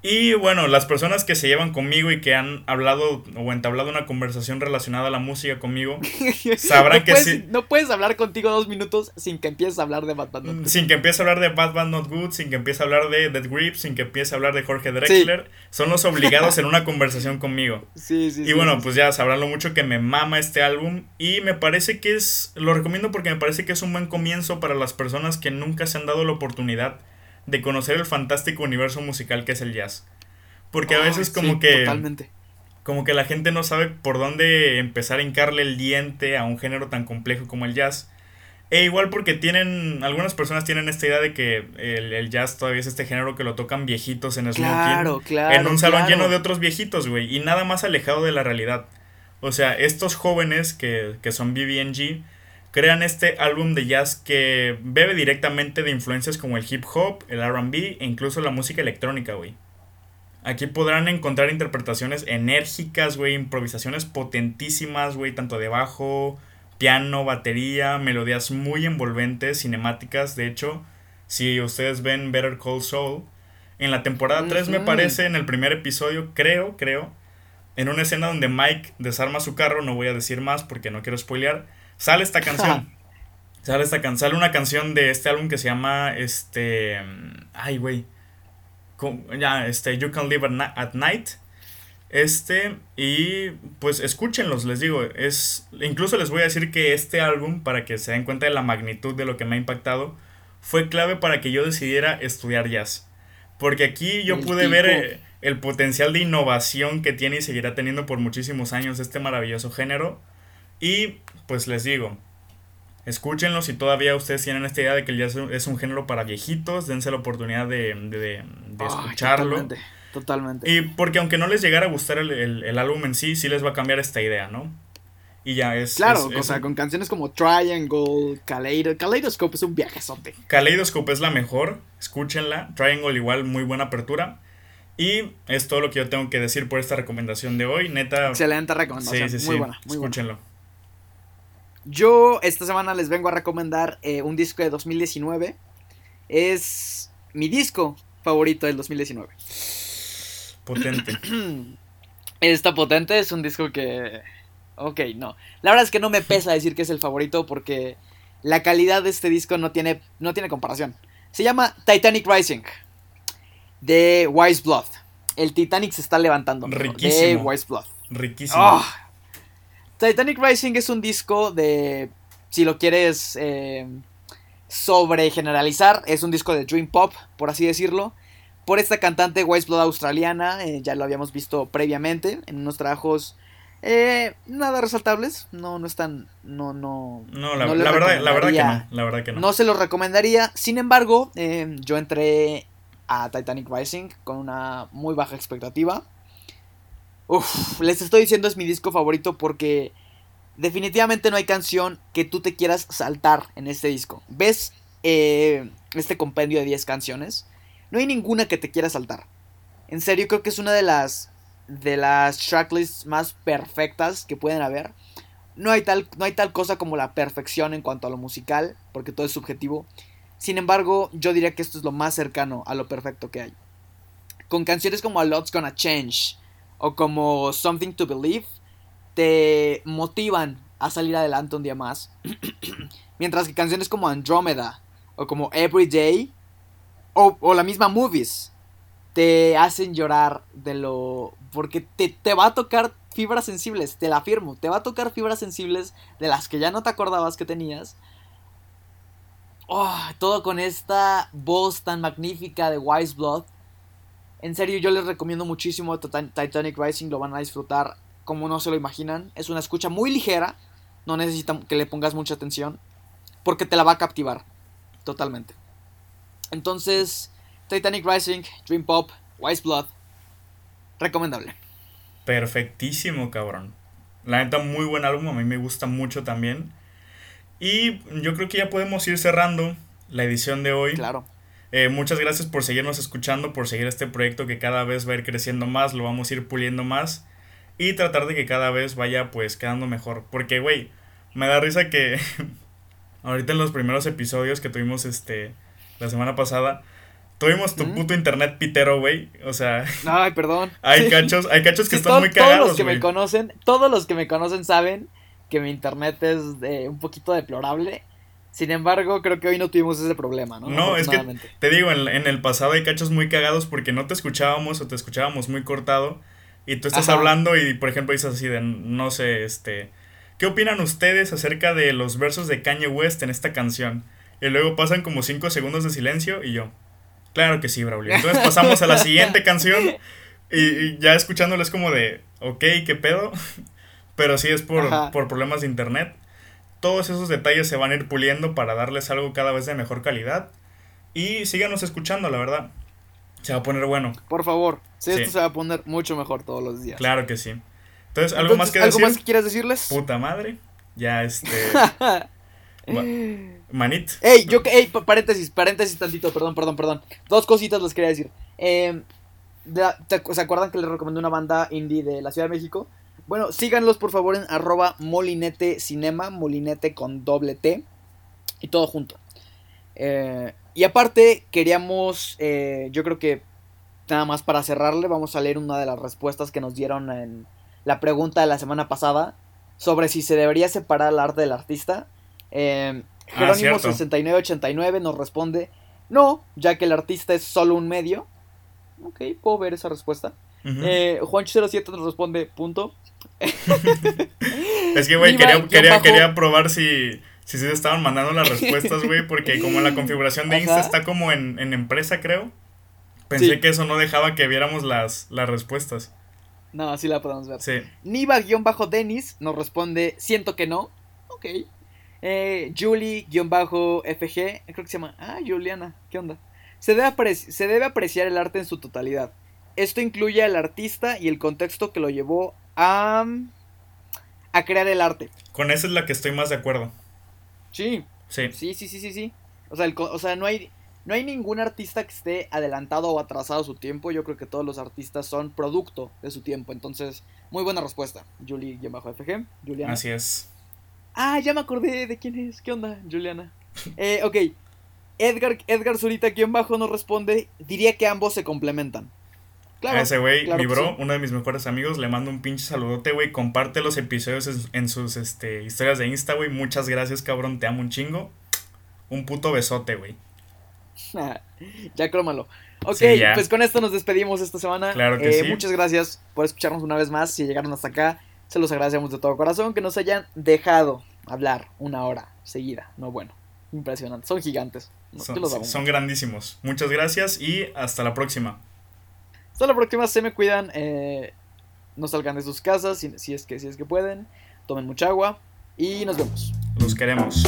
Y bueno, las personas que se llevan conmigo y que han hablado o entablado una conversación relacionada a la música conmigo, (laughs) sabrán que sí. No puedes hablar contigo dos minutos sin que empieces a hablar de Bad Bad Not Good. Sin que empiece a hablar de Bad Not Good, sin que empiece a hablar de Dead Grip, sin que empiece a hablar de Jorge Drexler. Son los obligados en una conversación conmigo. (laughs) Sí, sí. Y bueno, pues ya sabrán lo mucho que me mama este álbum. Y me parece que es. Lo recomiendo porque me parece que es un buen comienzo para las personas que nunca se han dado la oportunidad de conocer el fantástico universo musical que es el jazz. Porque a veces como que... Totalmente. Como que la gente no sabe por dónde empezar a hincarle el diente a un género tan complejo como el jazz. E igual porque tienen, algunas personas tienen esta idea de que el, jazz todavía es este género que lo tocan viejitos en smoking. Claro, claro. En un salón lleno de otros viejitos, güey. Y nada más alejado de la realidad. O sea, estos jóvenes que, que son BBNG crean este álbum de jazz que bebe directamente de influencias como el hip hop, el RB e incluso la música electrónica, güey. Aquí podrán encontrar interpretaciones enérgicas, güey, improvisaciones potentísimas, güey, tanto de bajo, piano, batería, melodías muy envolventes, cinemáticas. De hecho, si ustedes ven Better Call Saul, en la temporada 3 me parece, en el primer episodio, creo, creo, en una escena donde Mike desarma su carro, no voy a decir más porque no quiero spoilear, Sale esta canción. sale esta canción. Sale una canción de este álbum que se llama. Este. Ay, güey. Ya, este. You Can Live at Night. Este, y pues escúchenlos, les digo, es, incluso les voy a decir que este álbum, para que se den cuenta de la magnitud de lo que me ha impactado, fue clave para que yo decidiera estudiar jazz. Porque aquí yo pude ver eh, el potencial de innovación que tiene y seguirá teniendo por muchísimos años este maravilloso género. Y pues les digo, escúchenlo si todavía ustedes tienen esta idea de que el jazz es un género para viejitos, dense la oportunidad de, de, escucharlo. Totalmente. Y porque aunque no les llegara a gustar el, álbum en sí, sí les va a cambiar esta idea, ¿no? Y ya es. Claro, o sea, con canciones como Triangle, Kaleido, Kaleidoscope es un viajezote. Kaleidoscope es la mejor, escúchenla. Triangle, igual, muy buena apertura. Y es todo lo que yo tengo que decir por esta recomendación de hoy. Neta. Excelente recomendación. Sí, sí, muy buena. Muy Escúchenlo. Yo esta semana les vengo a recomendar eh, un disco de 2019. Es mi disco favorito del 2019. Potente. (clears throat) Está potente, es un disco que... Ok, no. La verdad es que no me pesa decir que es el favorito porque la calidad de este disco no tiene, no tiene comparación. Se llama Titanic Rising de Wise Blood. El Titanic se está levantando. Riquísimo. De Wise Blood. Riquísimo. Ah. Titanic Rising es un disco de... Si lo quieres eh, sobre generalizar, es un disco de Dream Pop, por así decirlo por esta cantante Wise Blood australiana, eh, ya lo habíamos visto previamente en unos trabajos eh, nada resaltables, no, no están, no, no. No, la, verdad, la verdad que no, la verdad que no. No se los recomendaría, sin embargo, eh, yo entré a Titanic Rising con una muy baja expectativa. Les estoy diciendo es mi disco favorito porque definitivamente no hay canción que tú te quieras saltar en este disco. ¿Ves este compendio de 10 canciones? No hay ninguna que te quiera saltar. En serio, creo que es una de las de las tracklists más perfectas que pueden haber. No hay, tal, no hay tal cosa como la perfección en cuanto a lo musical, porque todo es subjetivo. Sin embargo, yo diría que esto es lo más cercano a lo perfecto que hay. Con canciones como A Lot's Gonna Change o como Something to Believe, te motivan a salir adelante un día más. (clears throat) Mientras que canciones como Andromeda o como Every Day o, la misma Movies te hacen llorar de lo... Porque te, te va a tocar fibras sensibles, te la afirmo, te va a tocar fibras sensibles de las que ya no te acordabas que tenías. Oh, todo con esta voz tan magnífica de Wise Blood. En serio, yo les recomiendo muchísimo Titanic Rising, lo van a disfrutar como no se lo imaginan. Es una escucha muy ligera, no necesita que le pongas mucha atención, porque te la va a captivar totalmente. Entonces, Titanic Rising, Dream Pop, Wise Blood, recomendable. Perfectísimo, cabrón. La neta, muy buen álbum, a mí me gusta mucho también. Y yo creo que ya podemos ir cerrando la edición de hoy. Claro. Eh, muchas gracias por seguirnos escuchando, por seguir este proyecto que cada vez va a ir creciendo más, lo vamos a ir puliendo más y tratar de que cada vez vaya pues quedando mejor. Porque, güey, me da risa que (laughs) ahorita en los primeros episodios que tuvimos este la semana pasada. Tuvimos tu puto internet pitero, güey. O sea. (laughs) Ay, perdón. Hay cachos, hay cachos que están muy cagados. Todos los que me conocen, todos los que me conocen saben que mi internet es un poquito deplorable. Sin embargo, creo que hoy no tuvimos ese problema, ¿no? No, es que te digo, en, el pasado hay cachos muy cagados porque no te escuchábamos o te escuchábamos muy cortado. Y tú estás hablando y, por ejemplo, dices así de, no sé, este. ¿Qué opinan ustedes acerca de los versos de Kanye West en esta canción? Y luego pasan como 5 segundos de silencio y yo, claro que sí, Braulio. Entonces pasamos a la siguiente canción y, ya escuchándoles como de, ok, ¿qué pedo? (laughs) Pero sí es por, por problemas de internet. Todos esos detalles se van a ir puliendo para darles algo cada vez de mejor calidad. Y síganos escuchando, la verdad. Se va a poner bueno. Por favor, sí, esto se va a poner mucho mejor todos los días. Claro que sí. Entonces, ¿algo más que decir? ¿Algo más que quieras decirles? Puta madre. Ya este. (laughs) Manit. Ey, yo, ey, paréntesis, paréntesis tantito, perdón, perdón, perdón. Dos cositas les quería decir. Eh, ¿Se acuerdan que les recomendé una banda indie de la Ciudad de México? Bueno, síganlos por favor en arroba molinete cinema, molinete con doble T y todo junto. Eh, y aparte, queríamos, eh, yo creo que nada más para cerrarle, vamos a leer una de las respuestas que nos dieron en la pregunta de la semana pasada sobre si se debería separar el arte del artista. Eh, Ah, Jerónimo cierto. 6989 nos responde, no, ya que el artista es solo un medio. Ok, puedo ver esa respuesta. Ujú. Eh, Juancho07 nos responde, punto. Es que, güey, quería, quería, quería probar si, si se estaban mandando las respuestas, güey, porque como la configuración de (laughs) Insta Ajá. está como en, en empresa, creo, pensé Sí. que eso no dejaba que viéramos las, las respuestas. No, así la podemos ver. Sí. Niva-Denis nos responde, siento que no. Ok. Eh, Julie-FG, creo que se llama. Ah, Juliana, ¿qué onda? Se debe, apreci- se debe apreciar el arte en su totalidad. Esto incluye al artista y el contexto que lo llevó a. a crear el arte. Con esa es la que estoy más de acuerdo. Sí, Sí. sí, sí, sí, sí, sí. O sea, el co- o sea no hay. No hay ningún artista que esté adelantado o atrasado a su tiempo. Yo creo que todos los artistas son producto de su tiempo. Entonces, muy buena respuesta. Julie-FG. Juliana. Así es. Ah, ya me acordé de quién es. ¿Qué onda, Juliana? Eh, ok. Edgar, Edgar Zurita, guion bajo, nos responde. Diría que ambos se complementan. Claro. a ese güey, claro mi bro, sí. uno de mis mejores amigos, le mando un pinche saludote, güey. Comparte los episodios en, en sus este, historias de Insta, güey. Muchas gracias, cabrón. Te amo un chingo. Un puto besote, güey. (laughs) ya crómalo. Ok, Sí, ya. pues con esto nos despedimos esta semana. Claro que Eh, sí. Muchas gracias por escucharnos una vez más. Si llegaron hasta acá, se los agradecemos de todo corazón que nos hayan dejado hablar una hora seguida. No, bueno, impresionante. Son gigantes. No, Son, son grandísimos. Muchas gracias y hasta la próxima. Hasta la próxima, se me cuidan. eh, no salgan de sus casas si, es que, si es que pueden. Tomen mucha agua y nos vemos. Los queremos.